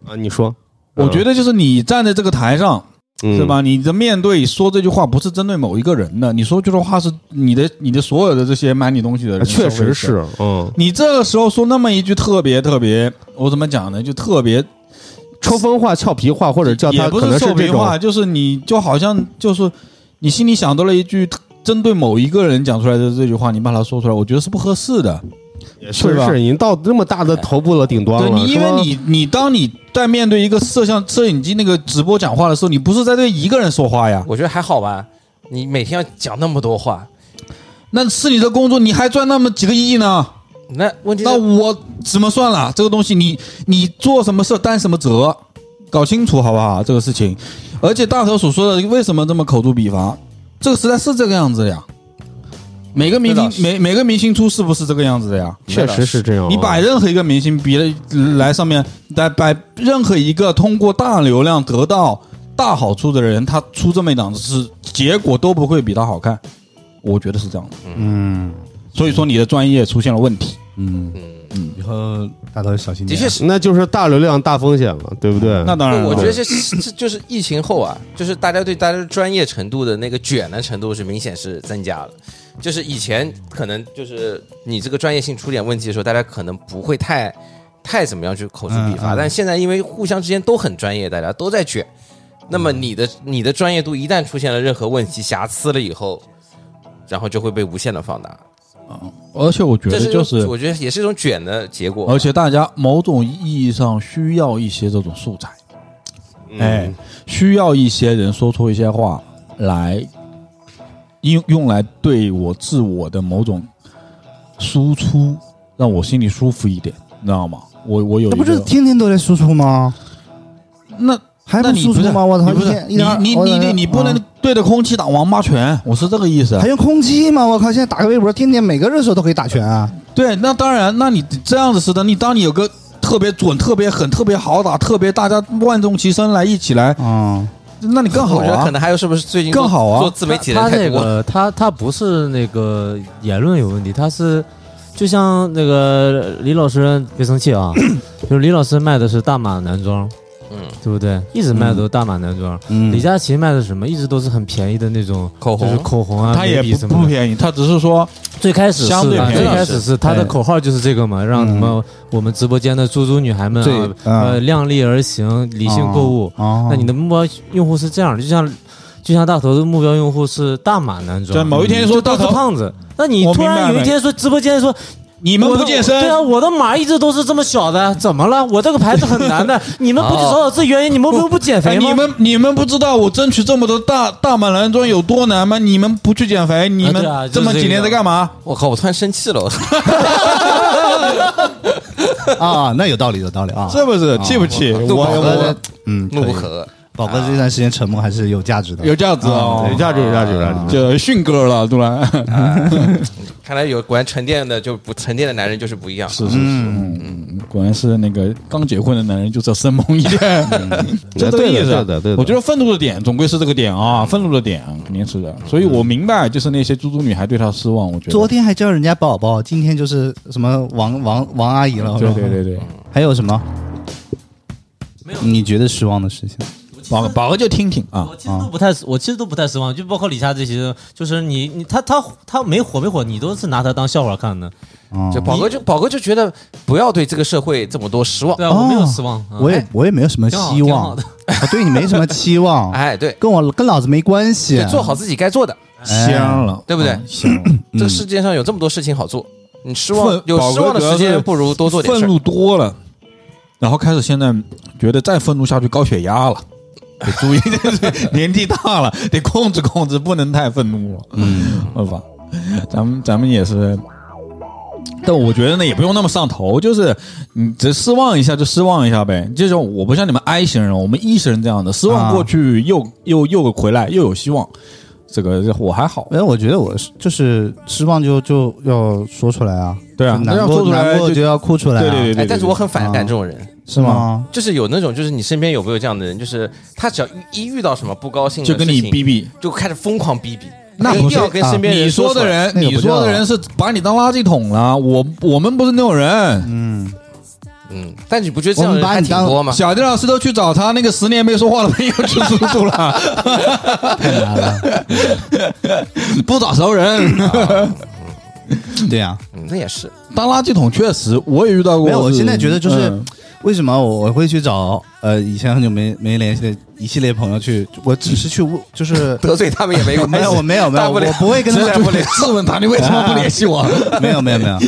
啊，你说，我觉得就是你站在这个台上，嗯是？吧？你的面对说这句话不是针对某一个人的，你说这句话是你的你的所有的这些买你东西的人，确实。是，嗯，你这个时候说那么一句特别特别，我怎么讲呢？就特别抽风话、俏皮话，或者叫他也不可能臭这种皮话，就是你就好像就是你心里想到了一句针对某一个人讲出来的这句话，你把它说出来，我觉得是不合适的。是吧是，已经到那么大的头部了，顶端了。对你，因为你你当你在面对一个摄像摄影机那个直播讲话的时候，你不是在对一个人说话呀，我觉得还好吧。你每天要讲那么多话，那是你的工作，你还赚那么几个亿呢？那问题那我怎么算了？这个东西你你做什么事担什么责，搞清楚好不好？这个事情，而且大头所说的为什么这么口诛笔伐？这个时代是这个样子的呀。每个明星每每个明星出是不是这个样子的呀？确实是这样啊。你把任何一个明星比来来上面，来把任何一个通过大流量得到大好处的人，他出这么一档子事，结果都不会比他好看。我觉得是这样的。嗯所以说你的专业出现了问题。嗯嗯，嗯以后大头小心点。的确是。那就是大流量大风险了，对不对？那当然，我觉得这这就是疫情后啊，就是大家对大家的专业程度的那个卷的程度是明显是增加了。就是以前可能就是你这个专业性出点问题的时候，大家可能不会太太怎么样去口诛笔伐，嗯嗯但现在因为互相之间都很专业，大家都在卷，那么你的你的专业度一旦出现了任何问题瑕疵了以后，然后就会被无限的放大。而且我觉得就是，我觉得也是一种卷的结果。而且大家某种意义上需要一些这种素材，嗯哎，需要一些人说出一些话来，用用来对我自我的某种输出，让我心里舒服一点，你知道吗？我我有那不是天天都在输出吗？那还不输出吗？我操！你不是你你你你你不能啊对着空气打王八拳，我是这个意思还。用空气吗？我靠！现在打个微博，天天每个热搜都可以打拳啊！对，那当然，那你这样子似的，你当你有个特别准、特别狠、特别好打、特别大家万众齐声来一起来，啊，那你更好啊我觉得可。能还有是不是最近更好啊做自媒体的他人太多。那个他他不是那个言论有问题，他是就像那个李老师别生气啊，[COUGHS] 就是李老师卖的是大码男装，嗯，对不对？一直卖的都是大码男装。嗯。李佳琦卖的什么？一直都是很便宜的那种口红？就是口红啊，他也不什么。不便宜，他只是说最开始是相对便宜。啊最开始是他的口号就是这个嘛，让什么我们直播间的猪猪女孩们啊，嗯呃，量力而行，理性购物。哦。那你的目标用户是这样的，就像就像大头的目标用户是大码男装，对某一天说就大头，胖子，那你突然有一天说直播间说你们不健身，对啊，我的码一直都是这么小的，怎么了？我这个牌子很难的，[LAUGHS] 你们不去找找自己原因，你们不不减哎，肥吗？你们你们不知道我争取这么多大大码男装有多难吗？你们不去减肥，你们这么几年在干嘛？我靠！我突然生气了，我 [LAUGHS] 啊，那有道理，有道理啊！是不是？气不气？怒我我嗯，怒不可遏。宝哥这段时间沉默还是有价值的，有价值哦，有价值，有价值，有价值。就迅哥了，突然看来有果然沉淀的就不沉淀的男人就是不一样。是是是，嗯嗯，果然是那个刚结婚的男人就是要生猛一点，[LAUGHS] 这个意思。我觉得愤怒的点总归是这个点啊，愤怒的点肯定是的，所以我明白，就是那些猪猪女孩对他失望。我觉得昨天还叫人家宝宝，今天就是什么王王王阿姨了。对对对对，还有什么？没有你觉得失望的事情？宝哥宝哥就听听啊我，其实都不太，我其实都不太失望，就包括李佳这些，就是你你他他他没火没火，你都是拿他当笑话看的，啊就宝哥就宝哥就觉得不要对这个社会这么多失望。对啊，我没有失望，嗯我也我也没有什么希望 [LAUGHS] 我对你没什么期望，[LAUGHS] 哎，对，跟我跟老子没关系就。做好自己该做的。香了，对不对嗯香了，[LAUGHS] 这个世界上有这么多事情好做，你失望有失望的时间，不如多做点。愤怒多了，然后开始现在觉得再愤怒下去高血压了。得注意，年纪大了，得控制控制，不能太愤怒了。嗯，好吧，咱们咱们也是，但我觉得呢，也不用那么上头，就是你只失望一下就失望一下呗。这种我不像你们 I 型人，我们 E 型人这样的，失望过去又、又又回来，又有希望。这个我还好，哎，我觉得我是就是失望就就要说出来啊，对啊就难过那要说出来就难过就要哭出来啊，对对对对哎，但是我很反感啊。这种人，是吗？就是有那种，就是你身边有没有这样的人，就是他只要一一遇到什么不高兴就跟你逼逼。就开始疯狂逼逼。那不是一定要跟身边你说的人，那个你说的人是把你当垃圾桶了。我我们不是那种人。嗯，嗯，但你不觉得这样的人还挺多吗？小丁老师都去找他那个十年没说话的朋友去住宿了，太难了。不找熟人，对呀，嗯，那也是，当垃圾桶确实我也遇到过。没有我现在觉得就是嗯为什么我我会去找呃以前很久没没联系的一系列朋友去，我只是去问，就是 [LAUGHS] 得罪他们也没 [LAUGHS] 关系。没有，我没有没有，我不会跟他们不联质问他，你为什么不联系 [LAUGHS] 我？没有没有没有，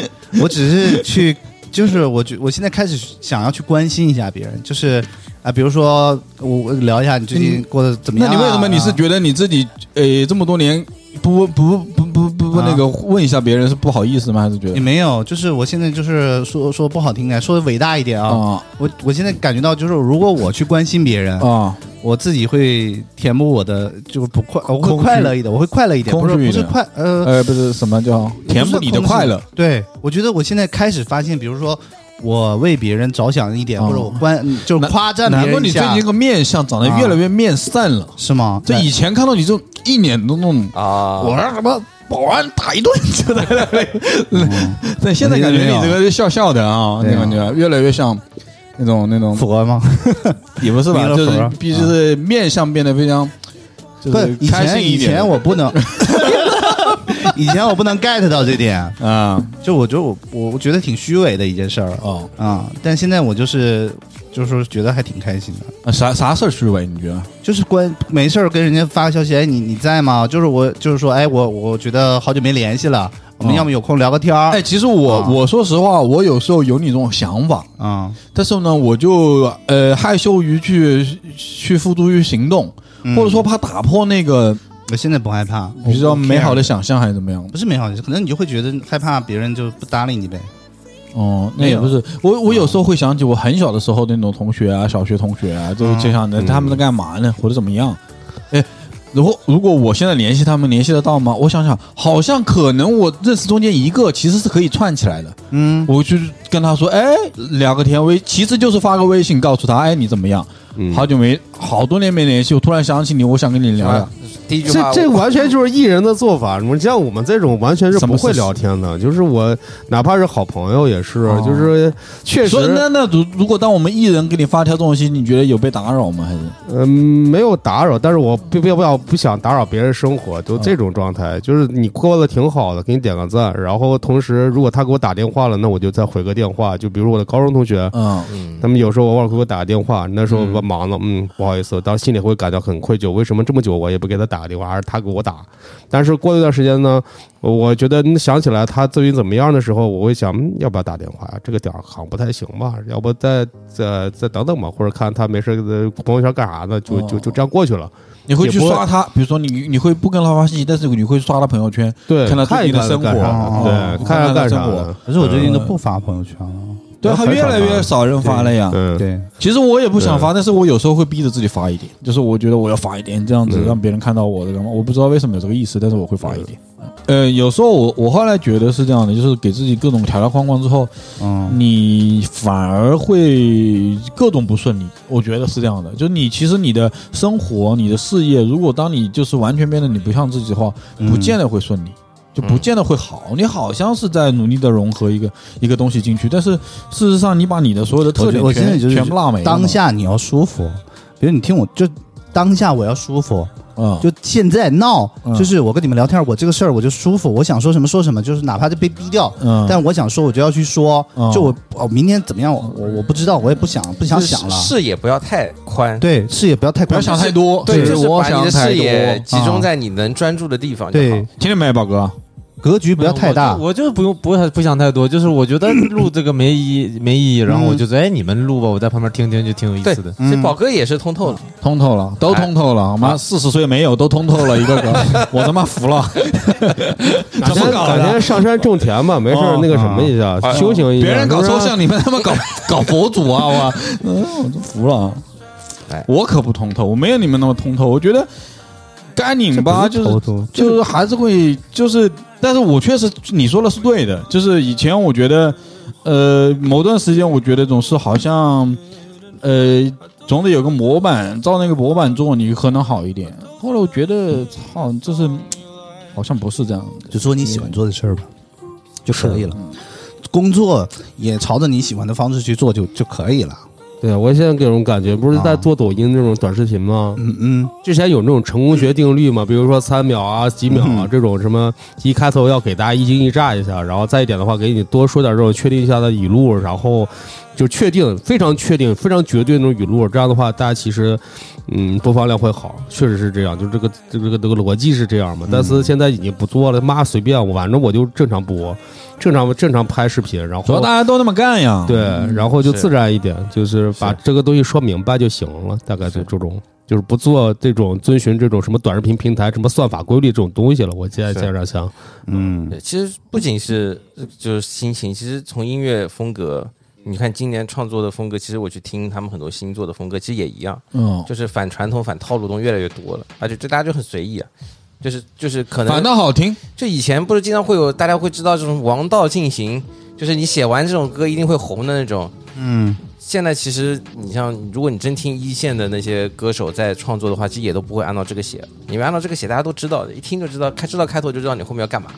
我只是去，就是我觉我现在开始想要去关心一下别人，就是啊、比如说我我聊一下你最近过得怎么样、啊那你为什么你是觉得你自己呃这么多年不不不不不不啊那个问一下别人是不好意思吗？还是觉得？也没有？就是我现在就是说说不好听点，说的伟大一点啊，啊。我我现在感觉到就是如果我去关心别人，啊。我自己会填补我的就是不快，我会快乐一点，我会快乐一点，不是不是快呃呃不是什么叫？填补你的快乐？对，我觉得我现在开始发现，比如说我为别人着想一点，哦或者我关就是夸赞别难怪人一下。你最近这，个面相长得越来越面善了。是吗？这以前看到你就一脸的那种，啊，我让什么保安打一顿就在那里。但，现在感觉你这个笑笑的啊，对啊。那感觉越来越像那种那种，佛吗？[LAUGHS] 也不是吧，就是必须是面相变得非常，就不是，以前以开心一点。前我不能，[LAUGHS] 以前我不能 get 到这点，啊。就我觉得我我我觉得挺虚伪的一件事儿。哦，啊，但现在我就是就是觉得还挺开心的。啊啥啥事儿虚伪？你觉得？就是关没事儿跟人家发个消息，哎，你你在吗？就是我就是说，哎，我我觉得好久没联系了，我们哦要么有空聊个天儿。哎，其实我啊我说实话，我有时候有你这种想法，啊，但是呢，我就呃害羞于去去付诸于行动，嗯或者说怕打破那个我现在不害怕，比较我美好的想象，还是怎么样？不是美好的，可能你就会觉得害怕别人就不搭理你呗。哦，那也不是我，我有时候会想起我很小的时候的那种同学啊，小学同学啊，就是就想着他们在干嘛呢，或者怎么样？哎，如果如果我现在联系他们，联系得到吗？我想想，好像可能我认识中间一个其实是可以串起来的。嗯，我就跟他说，哎，聊个天微，其实就是发个微信告诉他，哎，你怎么样？嗯好久没，好多年没联系，我突然想起你，我想跟你聊聊。第一句话，这这完全就是艺人的做法。你像我们这种完全是不会聊天的，就是我哪怕是好朋友也是，哦就是确所以实那那如如果当我们艺人给你发条这种信息，你觉得有被打扰吗？还是嗯没有打扰，但是我并不要不要不想打扰别人生活，就这种状态。就是你过得挺好的，给你点个赞，然后同时如果他给我打电话了，那我就再回个电话。就比如我的高中同学，嗯嗯他们有时候偶尔给我打个电话，那时候我忙了，嗯，不好意思，当时心里会感到很愧疚，为什么这么久我也不给他打个电话，还是他给我打？但是过了一段时间呢，我我觉得嗯想起来他最近怎么样的时候，我会想，嗯，要不要打电话呀？这个点儿好像不太行吧，要不再再再等等吧，或者看他没事呃朋友圈干啥呢，就就就这样过去了。你会去刷他，比如说你你会不跟他发信息，但是你会刷他朋友圈，对，看他最近的生活干啥哦对，看他的生活啥。可是我最近都嗯不发朋友圈了。对他越来越少人发了呀。对，对，其实我也不想发，但是我有时候会逼着自己发一点，就是我觉得我要发一点，这样子嗯让别人看到我的干嘛？我不知道为什么有这个意思，但是我会发一点。呃，有时候我我后来觉得是这样的，就是给自己各种条条框框之后，嗯，你反而会各种不顺利。我觉得是这样的，就是你其实你的生活、你的事业，如果当你就是完全变得你不像自己的话，嗯不见得会顺利。就不见得会好，你好像是在努力的融合一个一个东西进去，但是事实上你把你的所有的特点我觉得我现在全就全部落没了。当下你要舒服，比如你听我就当下我要舒服，嗯，就现在闹，嗯就是我跟你们聊天，我这个事儿我就舒服，我想说什么说什么，就是哪怕就被逼掉，嗯，但我想说我就要去说，嗯就我哦明天怎么样，我我我不知道，我也不想不想想了。视野不要太宽，对，视野不要太宽，不要想太多，对，是就是把你的视野。集中在你能专注的地方就好。对，听见没，宝哥？格局不要太大。我就我就不用不太不想太多，就是我觉得 [COUGHS] 录这个没意义没意义，然后我就说，哎，你们录吧，我在旁边听听就挺有意思的。，这宝哥也是通透了。通透了，都通透了，妈四十岁没有都通透了，一个个，我他妈服了。怎么搞的？上山种田吧，没事哦那个什么一下，修行一下。别人搞抽象，你们他妈搞搞佛祖啊！我，嗯，我都服了。哎我可不通透，我没有你们那么通透。我觉得该拧巴就是就是还是会就是，但是我确实你说的是对的，就是以前我觉得，呃，某段时间我觉得总是好像，呃，总得有个模板，照那个模板做，你可能好一点。后来我觉得，操，就是好像不是这样的。就做你喜欢做的事儿吧，就可以了。工作也朝着你喜欢的方式去做就就可以了。对，我现在给这种感觉，不是在啊。做抖音那种短视频吗？嗯嗯，之前有那种成功学定律嘛，比如说三秒啊、几秒啊嗯。这种什么，一开头要给大家一惊一乍一下，然后再一点的话，给你多说点这种确定一下的语录，然后就确定非常确定、非常绝对那种语录，这样的话，大家其实嗯播放量会好，确实是这样，就这个这个这个这个逻辑是这样嘛。但是现在已经不做了，妈随便我，反正我就正常播，正常正常拍视频，然后主要后大家都那么干呀。对，然后就自然一点，就是把这个东西说明白就行了，大概就这种。就是不做这种遵循这种什么短视频平台什么算法规律这种东西了，我现在是。这样想，嗯，其实不仅是就是心情，其实从音乐风格，你看今年创作的风格，其实我去听他们很多新作的风格，其实也一样，嗯，就是反传统、反套路东西越来越多了，而且这大家就很随意啊。就是就是可能反倒好听。就以前不是经常会有大家会知道这种王道进行，就是你写完这种歌一定会红的那种。嗯，现在其实你像，如果你真听一线的那些歌手在创作的话，其实也都不会按照这个写。你们按照这个写，大家都知道的，一听就知道，开知道开头就知道你后面要干嘛。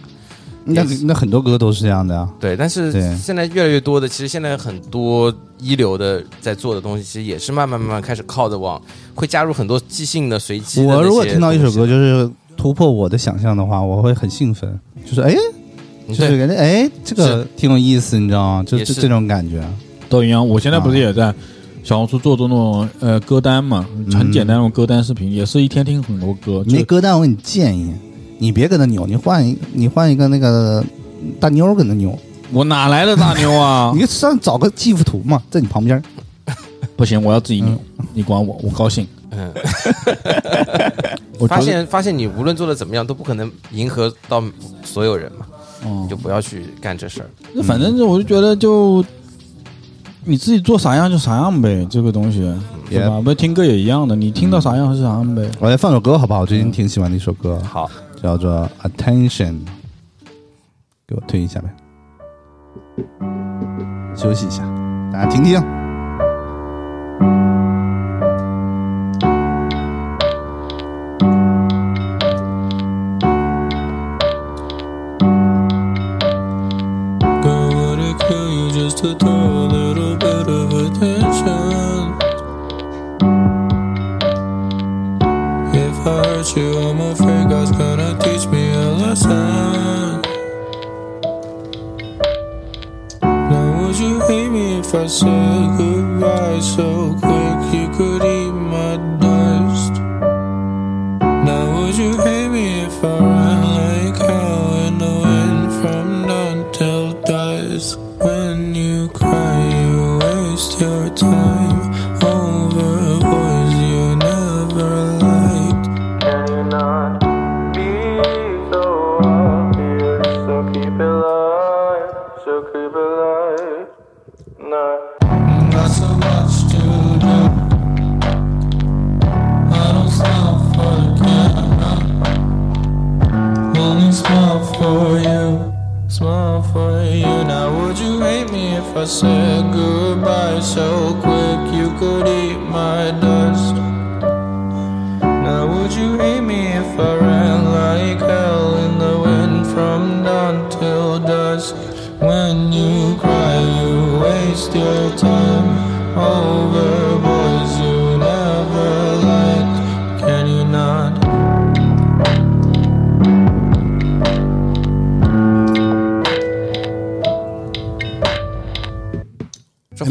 那那很多歌都是这样的啊。对，但是现在越来越多的，其实现在很多一流的在做的东西，其实也是慢慢慢慢开始靠着往，会加入很多即兴的、随机的我如果听到一首歌就是突破我的想象的话，我会很兴奋，就是哎，就是对感觉哎，这个挺有意思，你知道吗？就这这种感觉。都一样。我现在不是也在小红书做做那种呃歌单嘛，很简单那种歌单视频，也是一天听很多歌。你那歌单我给你建议，你别跟他扭，你换一你换一个那个大妞儿跟他扭，我哪来的大妞啊？[LAUGHS] 你上找个 GIF 图嘛，在你旁边。[LAUGHS] 不行，我要自己扭，你管我，我高兴。嗯，[LAUGHS] 我发现发现你无论做的怎么样，都不可能迎合到所有人嘛，嗯你就不要去干这事儿。那反正我就觉得就你自己做啥样就啥样呗，这个东西对吧？不听歌也一样的，你听到啥样是啥样呗。我来放首歌好不好？我最近挺喜欢的一首歌，好，叫做《Attention》，给我推一下呗。休息一下，大家听听。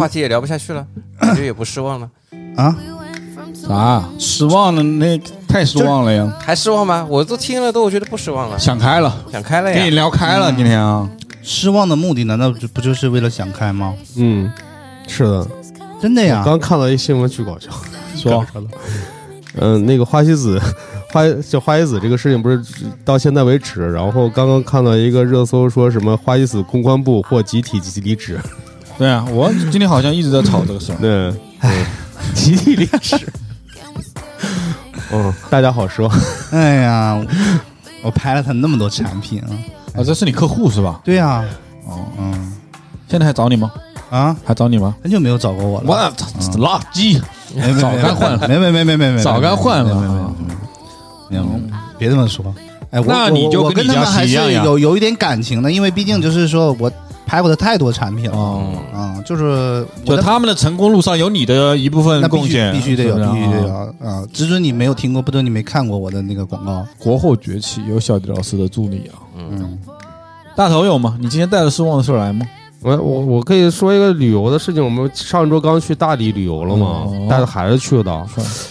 话题也聊不下去了，[COUGHS] 感觉也不失望了，啊，啥？失望了？那太失望了呀！还失望吗？我都听了，都我觉得不失望了，想开了，想开了呀。跟你。聊开了，今天啊，失望的目的难道就不就是为了想开吗？嗯，是的，真的呀，刚看到一新闻巨搞笑，说。嗯，[LAUGHS] 那个花西子，[LAUGHS] 花就花西子这个事情不是到现在为止，然后刚刚看到一个热搜，说什么花西子公关部或集体离职，对啊，我今天好像一直在吵这个事儿。对，集体离职，嗯，大家好失望，哎呀，我拍了他那么多产品啊，啊，这是你客户是吧？对啊，哦，嗯。现在还找你吗？啊，还找你吗？很久没有找过我了，我操，垃圾！早该换了。没没没没没没，早该换了。没没没没没没，别这么说，哎，我那你就跟你跟他们还是有有一点感情的，因为毕竟就是说我拍过的太多产品了。哦，啊，就是就他们的成功路上有你的一部分贡献，必须得有，必须得有啊只准你没有听过，不准，你没看过我的那个广告。国货崛起有小迪老师的助力啊。嗯，大头有吗？你今天带着失望的事儿来吗？我我我可以说一个旅游的事情，我们上周刚去大理旅游了嘛，哦带着孩子去的，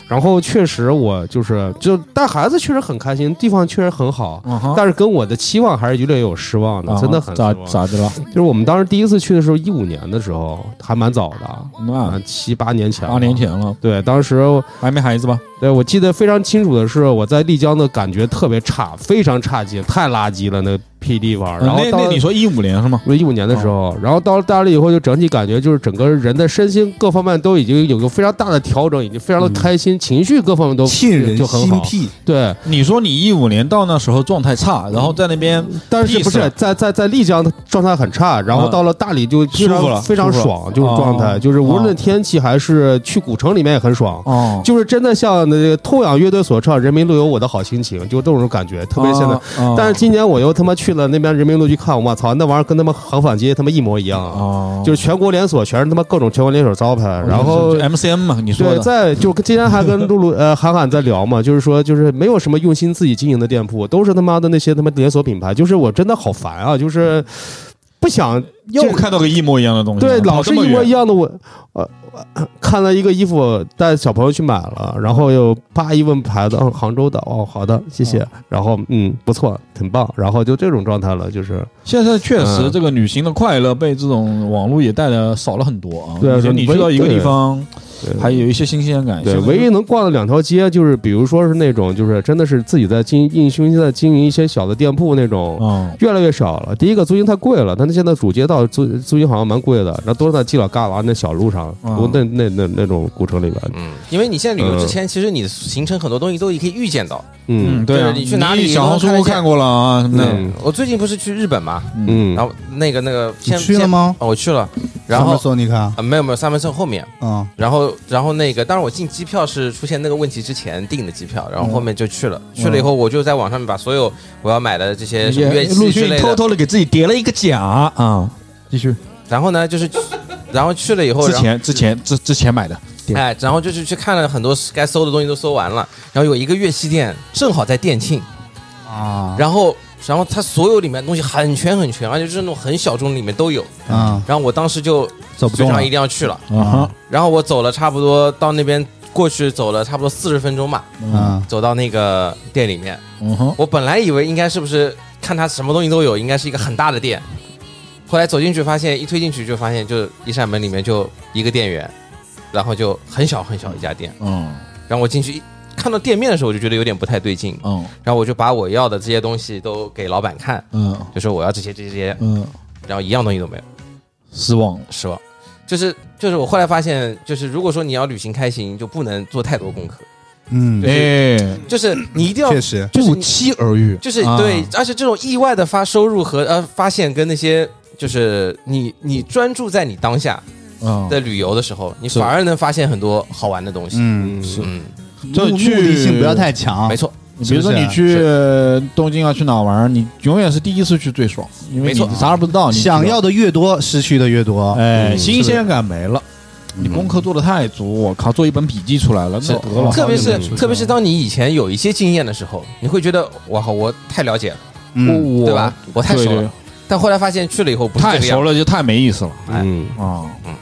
然后确实我就是就带孩子确实很开心，地方确实很好，嗯，但是跟我的期望还是有点有失望的，啊真的很咋咋的了？就是我们当时第一次去的时候，一五年的时候还蛮早的，那啊，七八年前，八年。前了，对，当时还没孩子吧？对我记得非常清楚的是，我在丽江的感觉特别差，非常差劲，太垃圾了，那屁地方。然后那到那你说一五年是吗？一五年的时候，然后到了大理以后，就整体感觉就是整个人的身心各方面都已经有个非常大的调整，已经非常的开心，情绪各方面都沁人就。心脾。对，你说你一五年到那时候状态差，然后在那边但是不是在在在丽江的状态很差，然后啊到了大理就非舒服了常非常爽，就是状态，哦就是无论哦天气还是去古城里面也很爽。哦，就是真的像那个痛仰乐队所唱《人民路有我的好心情》，就这种感觉，特别现在。啊但是今年我又他妈去了那边人民路去看，我操，那玩意儿跟他们航反街他妈一模一样，啊，就是全国连锁，全是他妈各种全国连锁招牌，然后 MCM 嘛，你说对，在就今天还跟露露呃韩寒在聊嘛，就是说就是没有什么用心自己经营的店铺，都是他妈的那些他妈连锁品牌，就是我真的好烦啊，就是不想又看到个一模一样的东西，对，老是一模一样。的我呃。呃看了一个衣服，带小朋友去买了，然后又啪一问牌子，嗯，杭州的，哦，好的，谢谢。然后嗯，不错，挺棒。然后就这种状态了，就是现在确实嗯这个旅行的快乐被这种网络也带的少了很多啊。对你去到一个地方，对还有一些新鲜感。对，唯一能逛的两条街，就是比如说是那种，就是真的是自己在经硬胸心在经营一些小的店铺那种，嗯，越来越少了。第一个租金太贵了，但是现在主街道租租金好像蛮贵的，然后都是在犄角旮旯那小路上，嗯。那那那那种古城里边。嗯，因为你现在旅游之前，其实你的行程很多东西都可以预见到。嗯对啊，你去哪里小红书看过了啊什么的。嗯我最近不是去日本嘛，嗯，然后那个那个你先去了吗？哦我去了，然后说你看，啊没有没有三门镇后面，嗯，然后然后那个当然我进机票是出现那个问题之前订的机票，然后后面就去了，去了以后我就在网上面把所有我要买的这些什么乐器之类的，偷偷的给自己叠了一个甲啊。继续，然后呢就是然后去了以后，之前之前之之前买的，哎，然后就是去看了很多该搜的东西都搜完了，然后有一个乐器店正好在店庆，啊。然后然后它所有里面东西很全很全，而且就是那种很小众里面都有，啊，然后我当时就走不动了。非常一定要去了，啊，然后我走了差不多到那边过去走了差不多四十分钟吧，啊，走到那个店里面，嗯哼，我本来以为应该是不是看它什么东西都有，应该是一个很大的店，后来走进去发现一推进去就发现就一扇门里面就一个店员，然后就很小很小一家店，嗯。然后我进去一看到店面的时候我就觉得有点不太对劲，嗯。然后我就把我要的这些东西都给老板看，嗯。就说我要这些这些这些，嗯，然后一样东西都没有，失望。了。失望。就是就是我后来发现，就是如果说你要旅行开行，就不能做太多功课，嗯，哎，就是你一定要确实，不就是你期而遇，就是啊。对，而且这种意外的发收入和呃发现跟那些就是你你专注在你当下啊，的旅游的时候，你反而能发现很多好玩的东西。嗯，是就去目的性不要太强，没错，你比如说你去东京啊，去哪玩，你永远是第一次去最爽，因为没错你啥也不知道，你 [LAUGHS] 想要的越多，失去的越多。哎，嗯新鲜感没了。你功课做的太足，我靠，做一本笔记出来了，那得了。特别是特别是当你以前有一些经验的时候，你会觉得哇靠，我太了解了，对吧？我太熟了。但后来发现去了以后不是太这个样子，熟了就太没意思了哎嗯啊嗯。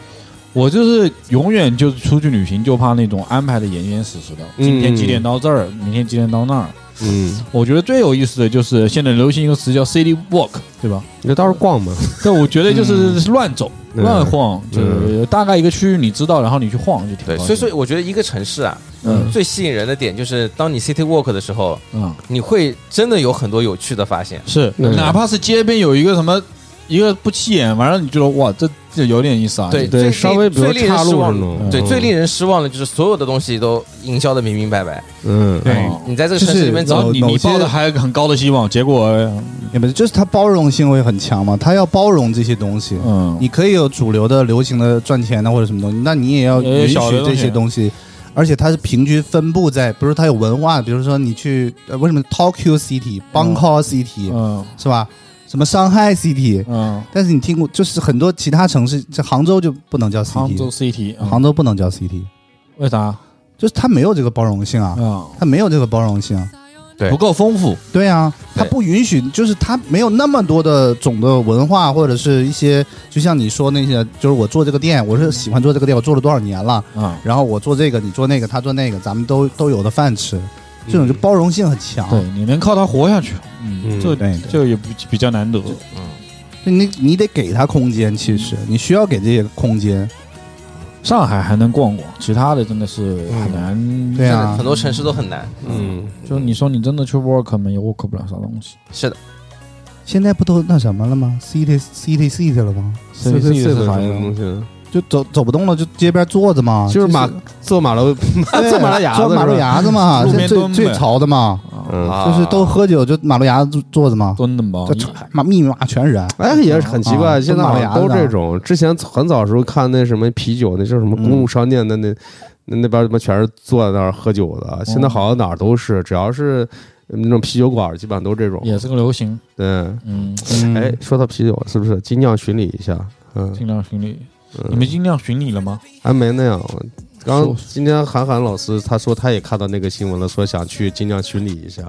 我就是永远就是出去旅行，就怕那种安排的严严实实的。嗯今天几点到这儿，明天几点到那儿。嗯，我觉得最有意思的就是现在流行一个词叫 city walk，对吧？那倒是逛嘛，但我觉得就是乱走、嗯乱晃，就是大概一个区域你知道，然后你去晃就挺对，所以说我觉得一个城市啊，嗯最吸引人的点就是当你 city walk 的时候，嗯你会真的有很多有趣的发现。是，嗯哪怕是街边有一个什么一个不起眼，完了你就说哇，这这有点意思啊。对对，最稍微比如最令人岔路失望这种，对，嗯最令人失望的就是所有的东西都营销的明明白白，嗯，对哦你在这个城市里面走你抱的还很高的希望，结果也不是，就是它包容性会很强嘛，它要包容这些东西。嗯，你可以有主流的、流行的赚钱的或者什么东西，那你也要允许这些东西，而且它是平均分布在，比如它有文化，比如说你去呃为什么 Tokyo City、Bangkok City、嗯是吧？什么上海 City，嗯，但是你听过，就是很多其他城市，这杭州就不能叫 CT 杭州嗯。杭州不能叫 CT，为啥？就是它没有这个包容性啊，啊？它没有这个包容性。对。不够丰富，对啊，它不允许，就是它没有那么多的总的文化，或者是一些，就像你说那些，就是我做这个店，我是喜欢做这个店，我做了多少年了，啊，然后我做这个，你做那个，他做那个，咱们都都有的饭吃，这种就包容性很强。对，你能靠它活下去，嗯，嗯这对这个也不比较难得，嗯你你得给它空间，其实你需要给这些空间。上海还能逛逛，其他的真的是很难。对啊很多城市都很难。嗯，就你说你真的去 work 嘛，也 work 不了啥东西。是的，现在不都那什么了吗？City City City 了吗？这这这是啥东呀？西？就走走不动了，就街边坐着嘛，就是马坐马路坐马路牙子坐马路牙子嘛，最最潮的嘛，就是都喝酒就马路牙子坐坐着嘛，蹲的嘛这，妈密密麻全是人。哎，也是很奇怪，啊现在好像都这种。之前很早时候看那什么啤酒，那叫什么公路商店的那那那边他妈全是坐在那儿喝酒的，现在好像哪儿都是，只要是那种啤酒馆，基本上都这种。也是个流行。对，嗯，哎，说到啤酒，是不是尽量巡礼一下？嗯，尽量巡礼。嗯你们尽量巡礼了吗？还没那样。刚今天韩寒老师他说他也看到那个新闻了，说想去尽量巡礼一下。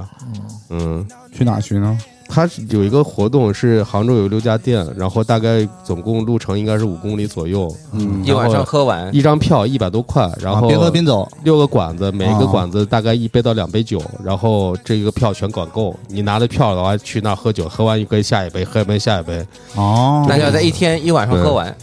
嗯，去哪巡呢？他有一个活动是杭州有六家店，然后大概总共路程应该是五公里左右。嗯一晚上喝完，一张票一百多块，然后啊边喝边走，六个馆子，每一个啊馆子大概一杯到两杯酒，然后这个票全管够。你拿着票的话去那儿喝酒，喝完一杯下一杯，喝一杯下一杯。哦那就要在一天一晚上喝完，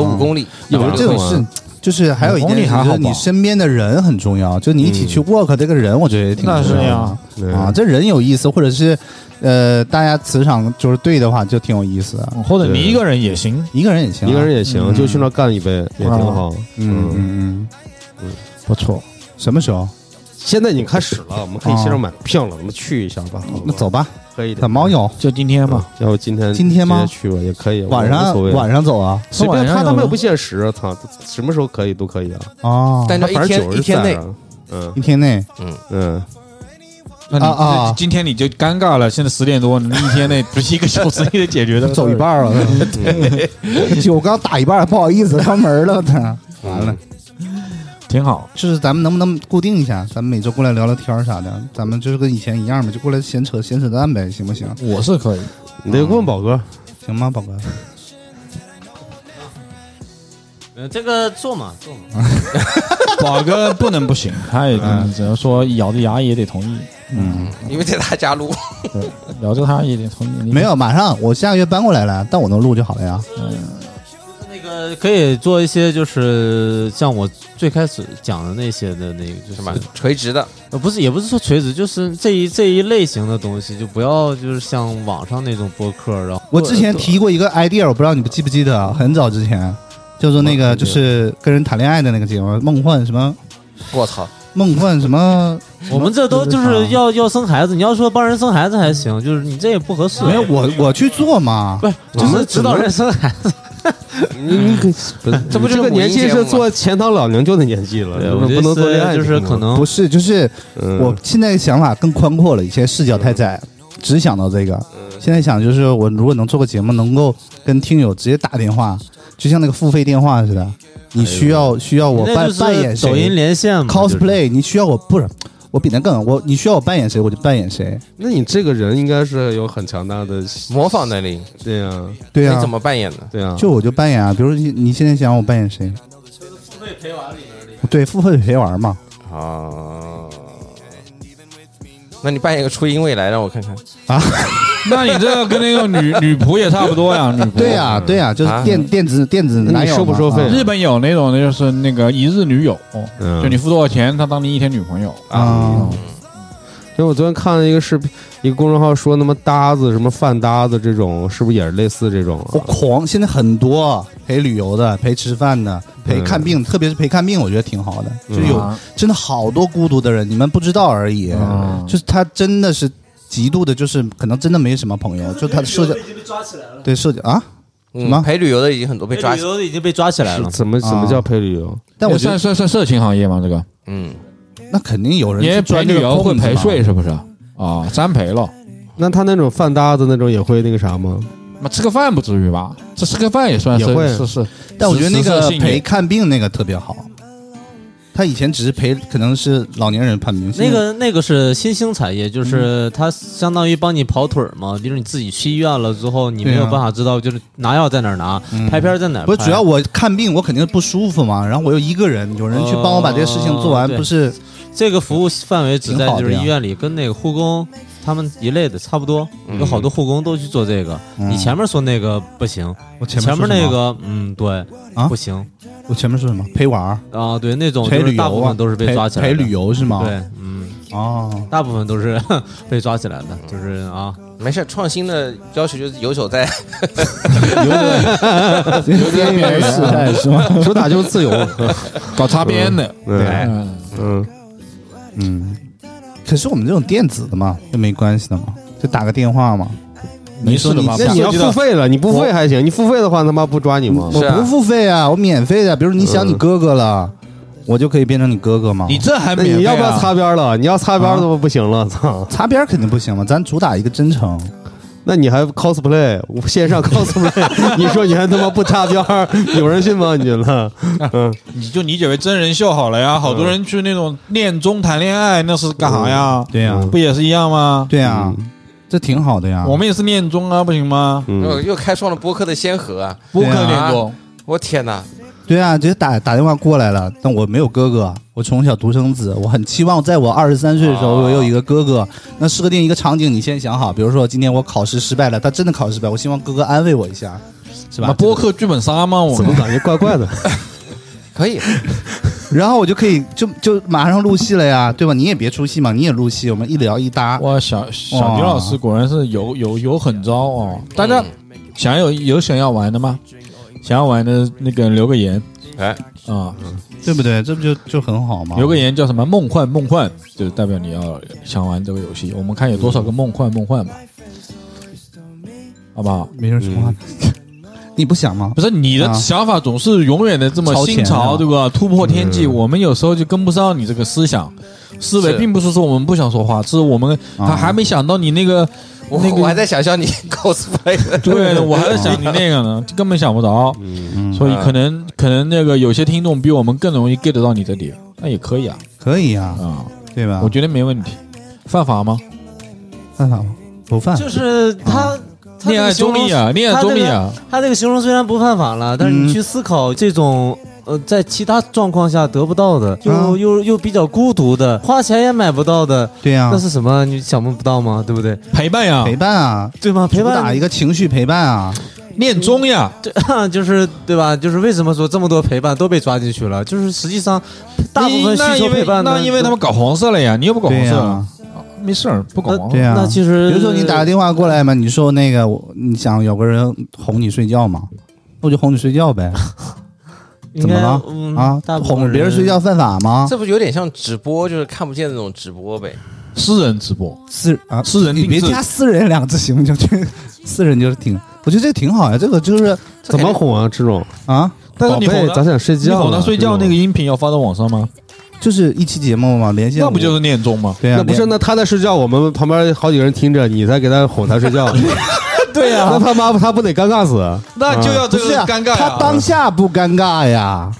走五公里。有有这种事，就是还有一件事，公里还好吧就是你身边的人很重要，就你一起去 work 这个人，我觉得也挺那是重要啊，这人有意思，或者是呃，大家磁场就是对的话，就挺有意思的。或者你一个人也行。一个人也行啊，一个人也行，嗯就去那干一杯也挺好。嗯嗯嗯，不错，什么时候？现在已经开始了，我们可以线上买票了，我们去一下吧。好吧那走吧，可以的。怎么有？就今天吧。要不今天今天吗去吧，也可以。晚我无所谓上晚上走啊？随便晚上有他他们又不限时，操，什么时候可以都可以啊。哦，但正天酒是一天内，嗯一天内嗯嗯，那你啊今天你就尴尬了。现在十点多，你一天内不是一个小时你得解决的，[LAUGHS] 走一半了，[LAUGHS] 酒刚打一半，不好意思关门了，他完了。挺好。就是咱们能不能固定一下？咱们每周过来聊聊天儿啥的，咱们就是跟以前一样嘛，就过来闲扯闲扯淡呗，行不行？我是可以，你得问宝哥，行吗，宝哥？呃，这个做嘛做嘛，[LAUGHS] 宝哥不能不行，他也嗯只能说咬着牙也得同意，嗯，因为在他家录，对，咬着他也得同意。你没，有，马上我下个月搬过来了，但我能录就好了呀。那个可以做一些，就是像我最开始讲的那些的那个，就是什么垂直的，呃，不是，也不是说垂直，就是这一这一类型的东西，就不要就是像网上那种播客，然后我之前提过一个 idea，我不知道你们记不记得啊，很早之前，叫做那个就是跟人谈恋爱的那个节目，梦幻什么我操，梦幻什么？[LAUGHS] 我们这都就是要要生孩子，你要说帮人生孩子还行，就是你这也不合适。没有我我去做嘛，不是，就是指导人生孩子。[LAUGHS] 你你可 [LAUGHS] 不是这不这个年纪是做钱塘老娘舅的年纪了，对，不我能不能做恋爱就，是可能不是，就是嗯我现在想法更宽阔了，以前视角太窄，只想到这个。现在想就是我如果能做个节目，能够跟听友直接打电话，就像那个付费电话似的，你需要需要我扮扮演谁抖音连线 cosplay，你需要我不是。我比那更，我你需要我扮演谁，我就扮演谁。那你这个人应该是有很强大的，模仿能力，对呀对呀、你怎么扮演的？对呀，就我就扮演啊，比如你你现在想让我扮演谁？付费陪玩里面对，付费陪玩嘛。啊，那你扮演个初音未来让我看看。[LAUGHS] 那你这个跟那个女女仆也差不多呀，[LAUGHS] 女仆。对呀、对呀、就是啊电、电子电子男友收不收费啊日本有那种的，就是那个一日女友，嗯就你付多少钱，他当你一天女朋友。啊？因为我昨天看了一个视频，一个公众号说，那么搭子什么饭搭子这种，是不是也是类似这种啊？我狂，现在很多陪旅游的、陪吃饭的、陪看病，特别是陪看病，我觉得挺好的。就有、啊真的好多孤独的人，你们不知道而已。啊就是他真的是极度的，就是可能真的没什么朋友，就他的社交已经被抓起来了对社交啊。什么嗯，陪旅游的已经很多被抓旅，游的已经被抓起来了。怎么怎么叫陪旅游？但我觉得算算算色情行业吗？这个嗯，那肯定有人因为陪旅游会陪睡，是不是？啊，三陪了。那他那种饭搭子那种也会那个啥吗？那吃个饭不至于吧？这吃个饭也算是也会是是，但我觉得那个陪看病那个特别好。他以前只是陪，可能是老年人判明星那个那个是新兴产业，嗯就是它相当于帮你跑腿儿嘛。比如你自己去医院了之后，你没有办法知道就是拿药在哪儿拿，嗯拍片儿在哪儿。不是主要我看病，我肯定不舒服嘛，然后我又一个人，有人去帮我把这个事情做完，不是这个服务范围只在就是医院里，跟那个护工他们一类的差不多。嗯有好多护工都去做这个。嗯你前面说那个不行，我前前面那个嗯对啊不行我前面说什么陪玩儿、啊，对那种陪旅游啊就是大部分都是被抓起来的。陪陪旅游是吗？对，嗯，哦，大部分都是 [LAUGHS] 被抓起来的，就是啊，没事，创新的要求就是游走在边缘时代是吗？主打就是自由。搞擦边的，对，嗯，嗯，嗯，可是我们这种电子的嘛，就没关系的嘛，就打个电话嘛。没事的吧？你那你要付费了，你不付费还行，你付费的话他妈不抓你吗？我不付费啊，我免费的。比如你想你哥哥了，我就可以变成你哥哥吗？你这还你要不要擦边了？你要擦边的话不行了，操！擦边儿肯定不行嘛，咱主打一个真诚。那你还 cosplay 线上 cosplay？[LAUGHS] 你说你还他妈不擦边儿，有人信吗？你觉得？嗯，你就理解为真人秀好了呀。好多人去那种恋综谈恋爱，那是干啥呀？对呀、嗯不也是一样吗？对呀、这挺好的呀。我们也是恋综啊，不行吗？嗯又又开创了播客的先河啊！播客对啊恋综，我天哪，对啊，直接打打电话过来了。但我没有哥哥，我从小独生子，我很期望在我二十三岁的时候，哦我有一个哥哥。那设定一个场景，你先想好，比如说今天我考试失败了，他真的考试失败，我希望哥哥安慰我一下，是吧？播客剧本杀吗？我怎么们感觉怪怪的？[LAUGHS] 可以，然后我就可以就就马上录戏了呀，对吧？你也别出戏嘛，你也录戏，我们一聊一搭。哇，小小迪老师果然是有有有狠招哦！大家想有有想要玩的吗？想要玩的那个留个言哎，啊，对不对？这不就就很好吗？留个言叫什么梦幻梦幻，就代表你要想玩这个游戏。我们看有多少个梦幻梦幻吧，好不好？没人说话，你不想吗？不是你的啊想法总是永远的这么新潮，啊对吧？突破天际，我们有时候就跟不上你这个思想思维，并不是说我们不想说话，是我们他还还没想到你那个我那个我还在想象你 cosplay，对，我还在 [LAUGHS] 想你那个呢，根本想不着。嗯，所以可能可能那个有些听众比我们更容易 get 到你这里，那也可以啊可以啊、啊，对吧？我觉得没问题。犯法吗？犯法吗？不犯。就是他。恋爱综艺啊，恋爱综艺啊，他这个形容虽然不犯法了，但是嗯你去思考这种。呃，在其他状况下得不到的，又、啊又又比较孤独的，花钱也买不到的，对呀、那是什么？你想不到吗？对不对？陪伴呀，陪伴啊，对吗？陪伴主打一个情绪陪伴啊。恋综呀，对，[LAUGHS] 就是对吧？就是为什么说这么多陪伴都被抓进去了？就是实际上，大部分需求那因为陪伴呢那因为他们搞黄色了呀，你又不搞黄色，没事儿，不搞对。呀、那其实，比如说你打个电话过来嘛，你说那个我，你想有个人哄你睡觉嘛，那我就哄你睡觉呗。[LAUGHS] 怎么了嗯、啊大，哄别人睡觉犯法吗？这不有点像直播，就是看不见那种直播呗。私人直播，私啊，私人你别加私人两个字行不行？就 [LAUGHS] 私人就是挺，我觉得这个挺好呀。这个就是怎么哄啊？这种啊，宝贝，但是你哄他咱想睡觉你。哄他睡觉那个音频要发到网上吗？就是一期节目嘛，连线那不就是念钟吗？对呀、那不是？那他在睡觉，我们旁边好几个人听着，你在给他哄他睡觉。[LAUGHS] 对呀、[LAUGHS] 那他妈他不得尴尬死？那就要这个不是啊尴尬呀他当下不尴尬呀，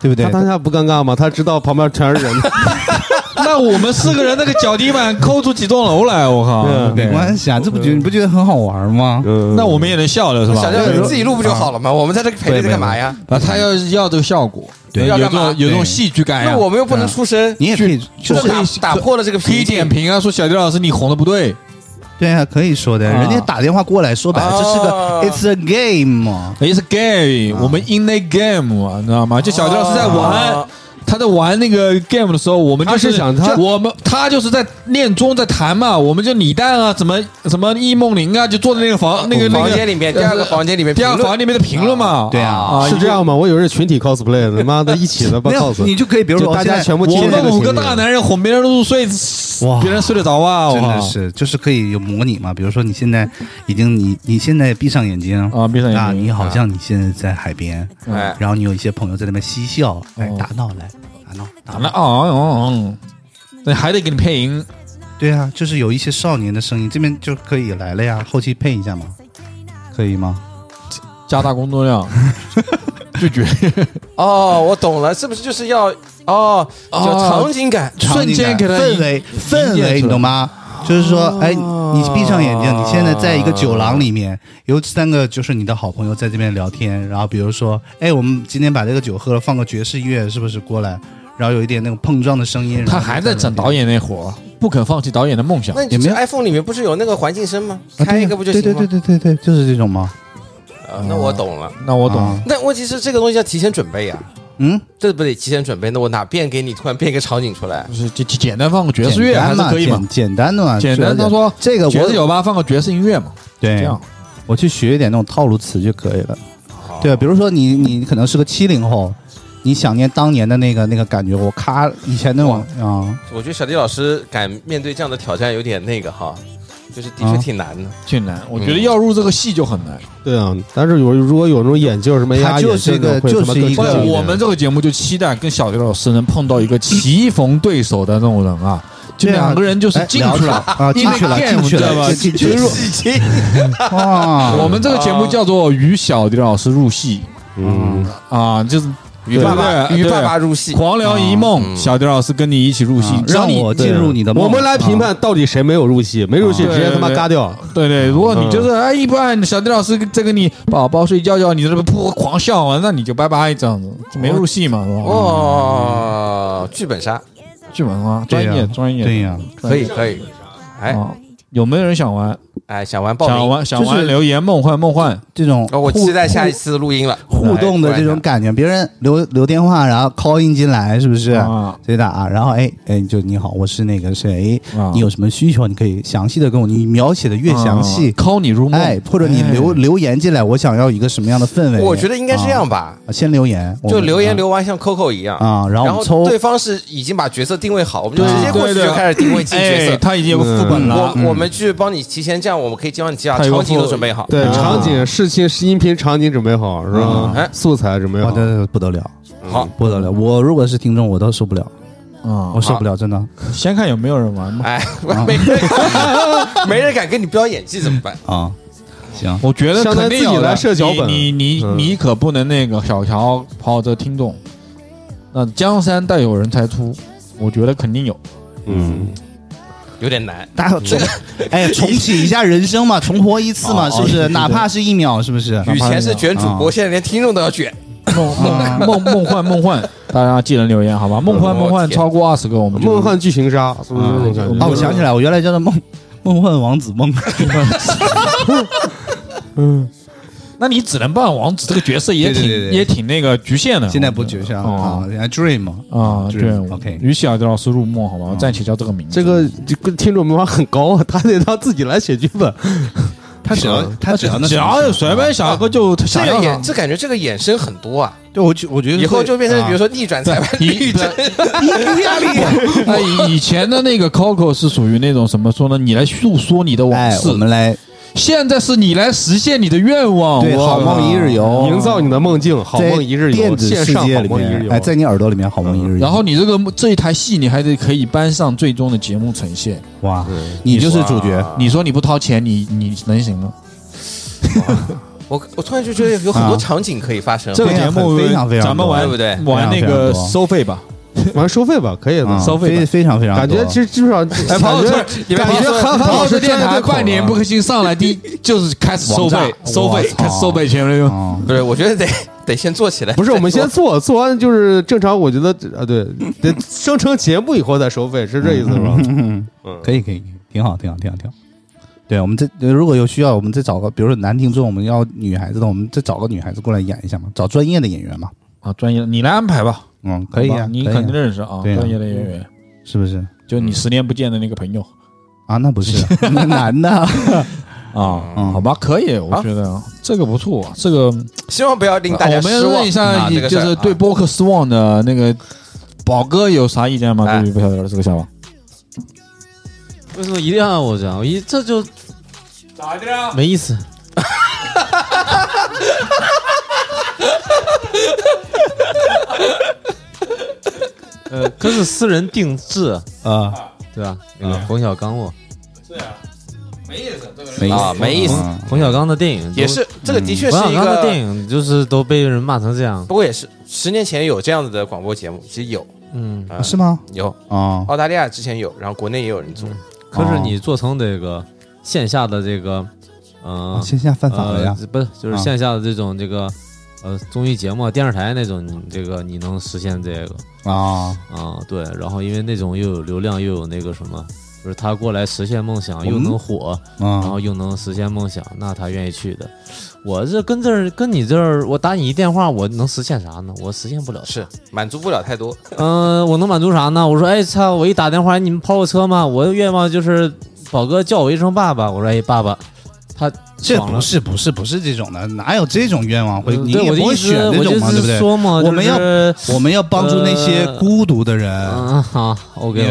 对不对他？当下不尴尬吗？他知道旁边全是人。[LAUGHS] 那我们四个人那个脚底板抠出几栋楼来，我靠！嗯没关系啊，这不觉得你不觉得很好玩吗？嗯，那我们也能笑了是吧？小亮你自己录不就好了吗？我们在这陪着对干嘛呀？啊，他要要这个效果，对有这要干嘛种有这种戏剧感呀那。我们又不能出声，你也可以，就就是是打打破了这个可以。点评啊，说小迪老师你红的不对，对啊、可以说的。啊人家打电话过来说白了，这是个啊 It's a game，it's a game，我们 in the game 啊，你知道吗？就小迪老师在玩啊，他在玩那个 game 的时候，我们就他是想他我们他就是在练钟在谈嘛，我们就李诞啊，怎么什么易梦玲啊，就坐在那个房那个那个房间里面，第二个房间里面第二个房间里面的评论嘛，对啊啊是这样吗？我以为是群体 cosplay，他妈的一起的吧没有，cos。你就可以，比如说就大家全部我们五个大男人哄别人入睡，哇。别人睡得着啊！真的是，就是可以有模拟嘛。比如说你现在已经你你现在闭上眼睛啊，闭上眼啊，睛，你好像你现在在海边，哎，然后你有一些朋友在那边嬉笑，哎哦，打闹来打闹打打了啊，哦哦，那还得给你配音，对啊，就是有一些少年的声音，这边就可以来了呀，后期配一下嘛，可以吗？加大工作量，[LAUGHS] 拒绝，哦，我懂了，是不是就是要哦，就场景感？瞬间给他氛围氛围，你懂吗？就是说，哎，你闭上眼睛，你现在在一个酒廊里面，有三个就是你的好朋友在这边聊天，然后比如说，哎，我们今天把这个酒喝了，放个爵士音乐，是不是过来？然后有一点那种碰撞的声音。他还在整导演那活儿，不肯放弃导演的梦想。那你们 iPhone 里面不是有那个环境声吗？开一个不就行吗？对对对对对对，就是这种吗？啊，那我懂了。那我懂。那问题是这个东西要提前准备呀，嗯，这不得提前准备？那我哪变给你突然变一个场景出来？就是简简简单放个爵士乐还是可以嘛简？单的嘛，简单，他说这个我爵士酒吧放个爵士音乐嘛，对这样我去学一点那种套路词就可以了。哦对啊，比如说你你可能是个七零后，你想念当年的那个那个感觉，我咔以前那种啊，我觉得小迪老师敢面对这样的挑战有点那个哈，就是的确啊挺难的。挺难。我觉得要入这个戏就很难。对啊，但是有如果有那种眼镜什么它就是一个就是一个我们这个节目就期待跟小迪老师能碰到一个棋逢对手的那种人啊，就两个人就是哎进去了啊，进去了，因为进去知道吧了，进去了，哇！[LAUGHS] 我们这个节目叫做与小迪老师入戏嗯，啊，就是与爸爸对与爸爸入戏，狂聊一梦，嗯。小迪老师跟你一起入戏让我进入你的梦。我们来评判到底谁没有入戏，没入戏啊。直接他妈嘎掉。对对，如果你就是哎一般小迪老师在跟你宝宝睡觉觉，你这边噗狂笑啊，那你就拜拜这样子，就没入戏嘛，是吧？哦，剧本杀。剧本杀，专业专业，对呀，可以可以。哎。啊，有没有人想玩？哎，想玩报名，想玩想就是玩留言梦幻梦幻，这种哦我期待下一次录音了。互动的这种感觉，别人留留电话，然后 call in 进来，是不是？啊对的啊，然后哎哎，就你好，我是那个谁，啊你有什么需求，你可以详细的跟我，你描写的越详细，啊，call 你入梦，哎，或者你留留言进来，我想要一个什么样的氛围？我觉得应该是这样吧，啊，先留言，就留言留完像 Coco 一样。啊，然后然后我们抽对方是已经把角色定位好，我们就直接过去就开始定位进角哎，色。他已经有个副本了，我我们去帮你提前这样，我们可以教你把他有个场景都副准备好。对，啊场景、视听、音频场景准备好是吧哎？素材准备好。我的不得了，好，不得了！我如果是听众，我都受不了，啊我，受不了，真的先看有没有人玩嘛。哎，[LAUGHS] 没人 [LAUGHS] 没人敢跟你飙演技怎么办？啊。行，我觉得相当于自己肯定有的来设脚本你你你嗯你可不能那个小瞧跑这听众，那江山代有人才出，我觉得肯定有。嗯，有点难。大家重哎 [LAUGHS] 重启一下人生嘛，重活一次嘛，哦是不是？哪怕是一秒，是不是？以前是卷主播，现在连听众都要卷。梦梦梦梦幻梦幻，大家记得留言好吧？梦幻梦幻超过二十个，我们就梦幻剧情杀是不是这种感嗯觉？啊，我想起来，我原来叫做梦梦幻王子梦，[LAUGHS] 那你只能扮王子这个角色也挺对对对对也挺那个局限的。现在不绝上哦啊，现在 Dream 啊，对 Dream，OK 于小迪老师入梦好吧？我暂且叫这个名字。这个这个听众门槛很高啊，他得他自己来写剧本。[LAUGHS] 他只要他只要那只要有随便想一个就这想要个衍，这感觉这个衍生很多啊，对我觉我觉得以后就变成比如说说逆转裁判你律政，压力，那以 [LAUGHS] 以前的那个 Coco 是属于那种什么说呢？你来诉说你的往哎，事我，们来现在是你来实现你的愿望。对好梦一日游，营造你的梦境，好梦一日游，电子世线上界里面，好梦一日游。哎，在你耳朵里面好梦一日游，然后你这个这一台戏，你还得可以搬上最终的节目呈现。哇，你就是主角，你说你不掏钱，你你能行吗？[LAUGHS] 我我突然就觉得有很多啊场景可以发生。这个节目非常非常多咱们玩对不对玩那个收费吧。[LAUGHS] 完收费吧，可以的。啊收费非非常非常，感觉其实至少哎，跑感觉车，你们感觉很很跑好的车电台专业对口半年不更新上来，第一 [LAUGHS] 就是开始收费，收费开始收费钱了就。啊，不是，我觉得得 [LAUGHS] 得先做起来。不是，我们先做，做完就是正常。我觉得啊，对，得生成节目以后再收费，是这意思是吧？嗯，可以可以，挺好挺好挺好挺好。对，我们这如果有需要，我们再找个，比如说男听众，我们要女孩子的，我们再找个女孩子过来演一下嘛，找专业的演员嘛。啊，专业的，你来安排吧。嗯，可以啊，你肯定认识啊，专业的演员，是不是？就你十年不见的那个朋友。啊，那不是。[LAUGHS] 那男的，[LAUGHS] 啊，嗯。好吧，可以，我觉得。啊。这个不错，这个希望不要令大家我们失望问一下，就是对啊播客失望的那个宝哥有啥意见吗？哎。对于不晓得这个想法，为什么一定要让我讲？我一这就咋的呀？没意思。[LAUGHS] 呃，可是私人定制，啊，对吧？那个冯小刚哦，对啊，没意思，这个没啊没意思。嗯。冯小刚的电影都也是这个的确是一冯小刚的电个，影就是都被人骂成这样，不过也是十年前有这样子的广播节目，其实有，嗯。啊是吗？有，啊，澳大利亚之前有，然后国内也有人做，可是你做成这个线下的这个，嗯、线下犯法了呀。呃，不是，就是啊。线下的这种这个，呃，综艺节目、电视台那种，你这个你能实现这个啊，啊、对。然后因为那种又有流量，又有那个什么，就是他过来实现梦想，又能火，然啊后又能实现梦想，那他愿意去的。我这跟这儿跟你这儿，我打你一电话，我能实现啥呢？我实现不了。是满足不了太多。嗯、[LAUGHS] 我能满足啥呢？我说，哎操！我一打电话，你们跑我车吗？我的愿望就是宝哥叫我一声爸爸。我说，哎，爸爸，他这不是不是不是这种的，哪有这种愿望会？嗯你也不会对我选这种嘛，对不对？我们要我们要帮助那些呃孤独的人，嗯好，OK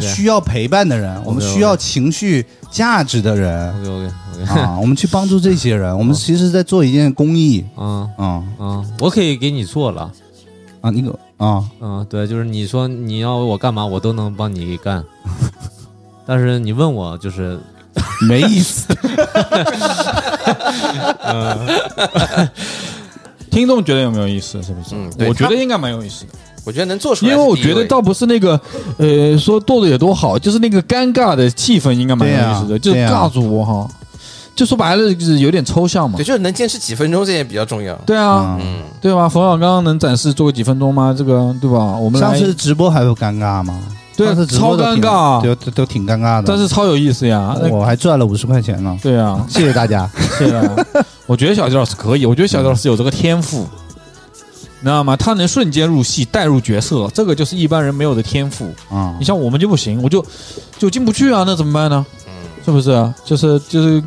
需要陪伴的人，我们需要情绪价值的人 OK OK OK，啊，我们去帮助这些人。我们其实在做一件公益嗯啊嗯，我可以给你做了，啊，那个啊，嗯，对，就是你说你要我干嘛，我都能帮你干，[LAUGHS] 但是你问我就是没意思。听众觉得有没有意思？是不是？嗯我觉得应该蛮有意思的，我觉得能做出因来是第一位，为我觉得倒不是那个，呃，说做的有多好，就是那个尴尬的气氛应该蛮有意思的，就是尬住我哈。就说白了，就是有点抽象嘛对，。就是能坚持几分钟这也比较重要。对啊，嗯，嗯，对吧？冯小刚能展示做个几分钟吗？这个对吧？我们来上次直播还有尴尬吗？对超尴尬都都都挺尴尬的。但是超有意思呀。我还赚了五十块钱呢，对啊，谢谢大家。[LAUGHS] 是啊，我觉得小杰老师可以，我觉得小杰老师有这个天赋，你知道吗？他能瞬间入戏，带入角色，这个就是一般人没有的天赋。啊你，像我们就不行，我就就进不去啊，那怎么办呢？嗯是不是啊？就是就是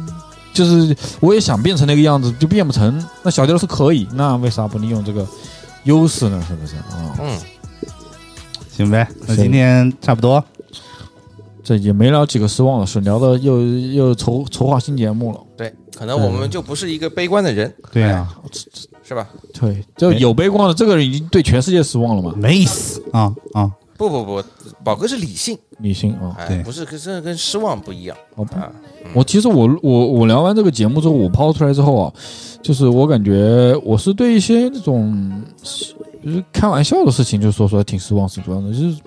就是，我也想变成那个样子，就变不成。那小杰老师可以，那为啥不利用这个优势呢？是不是啊？嗯，行呗，那今天差不多。这也没聊几个失望的事，聊的又又筹筹划新节目了。对，可能我们就不是一个悲观的人，对啊，是吧？对，就有悲观的，这个人已经对全世界失望了嘛？没意思啊啊，不不不，宝哥是理性，理性啊。哎对，不是跟这跟失望不一样好吧啊。我其实我我我聊完这个节目之后，我抛出来之后啊，就是我感觉我是对一些这种就是开玩笑的事情，就说出来挺失望，是主要的，就是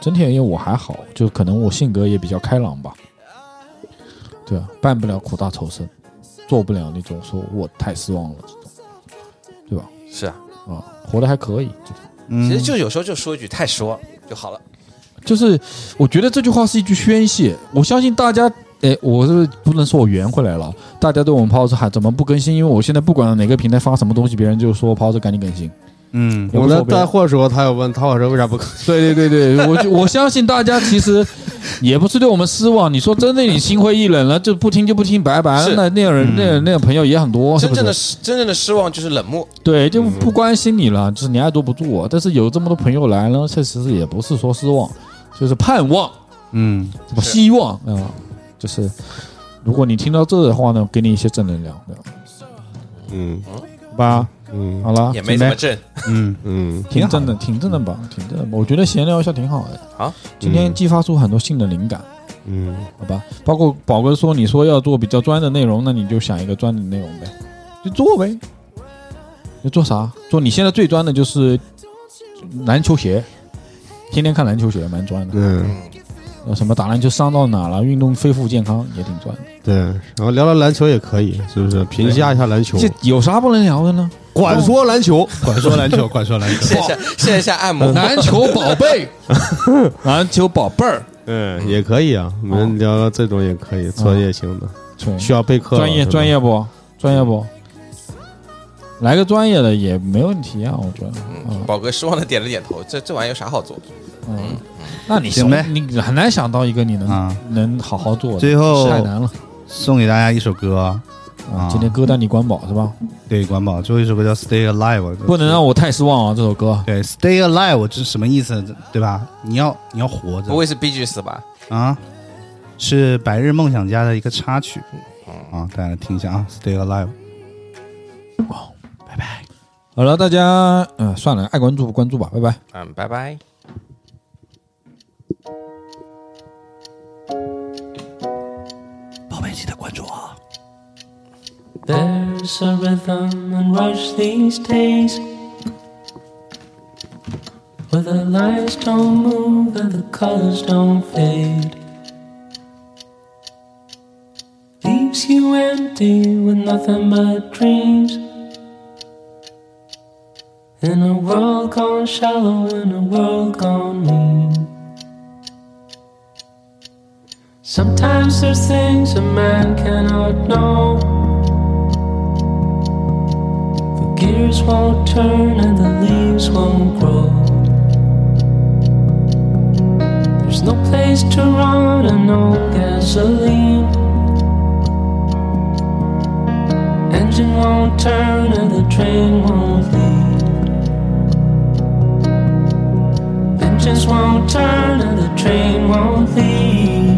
整体而言我还好，就可能我性格也比较开朗吧，对啊，办不了苦大仇深，做不了那种说我太失望了这种，对吧？是啊，啊，活得还可以，这种嗯其实就有时候就说一句太失望就好了。就是我觉得这句话是一句宣泄，我相信大家。哎，我是不能说我圆回来了，大家对我们抛子还怎么不更新？因为我现在不管哪个平台发什么东西，别人就说抛子赶紧更新。嗯我在带货的时候，他有问淘宝车为啥不更新？对对对对，我就我相信大家其实也不是对我们失望。你说真的，你心灰意冷了，就不听就不听，拜拜了。那那种人，嗯那那种朋友也很多，真正的？失真正的失望就是冷漠，对，就不关心你了，就是你爱做不做。但是有这么多朋友来呢，确实也不是说失望，就是盼望。嗯，希望啊、就是如果你听到这的话呢，给你一些正能量？嗯好吧，嗯好了，也没怎么正。嗯，嗯挺正的，挺正的吧，挺正的吧。我觉得闲聊一下挺好的。好，今天激发出很多新的灵感，嗯好吧？包括宝哥说，你说要做比较专的内容，那你就想一个专的内容呗，就做呗。你做啥？做你现在最专的就是篮球鞋，天天看篮球鞋，蛮专的。嗯，什么打篮球伤到哪了，运动恢复健康也挺赚的。对，然后聊聊篮球也可以，是不是？评价一下篮球，这有啥不能聊的呢？管说篮球，[LAUGHS] 管说篮球，管说篮球。[LAUGHS] 线下线下按摩，篮球宝贝，篮球宝贝儿，[LAUGHS] 嗯，也可以啊。我们聊聊这种也可以，专业型的，对需要备课，专业专业不？专业不？来个专业的也没问题啊，我觉得。嗯，宝哥失望的点了点头，这这玩意有啥好做？嗯，那你行呗你很难想到一个你能啊能好好做的，最后太难了送给大家一首歌啊！啊今天歌单你管饱是吧？对，管饱最后一首歌叫《Stay Alive》，不能让我太失望啊！这首歌对《Stay Alive》这是什么意思？对吧？你要你要活着不会是 B G 死吧？啊！是白日梦想家的一个插曲啊，大家听一下啊，《Stay Alive》。拜拜好了，大家嗯算了，爱关注不关注吧，拜拜。嗯，拜拜。记得关注啊。 There's a rhythm and rush these days where the lights don't move and the colors don't fade. Leaves you empty with nothing but dreams. In a world gone shallow, in a world gone mean. Sometimes there's things a man cannot know. The gears won't turn and the leaves won't grow. There's no place to run and no gasoline. Engine won't turn and the train won't leave. Engines won't turn and the train won't leave.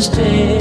sister.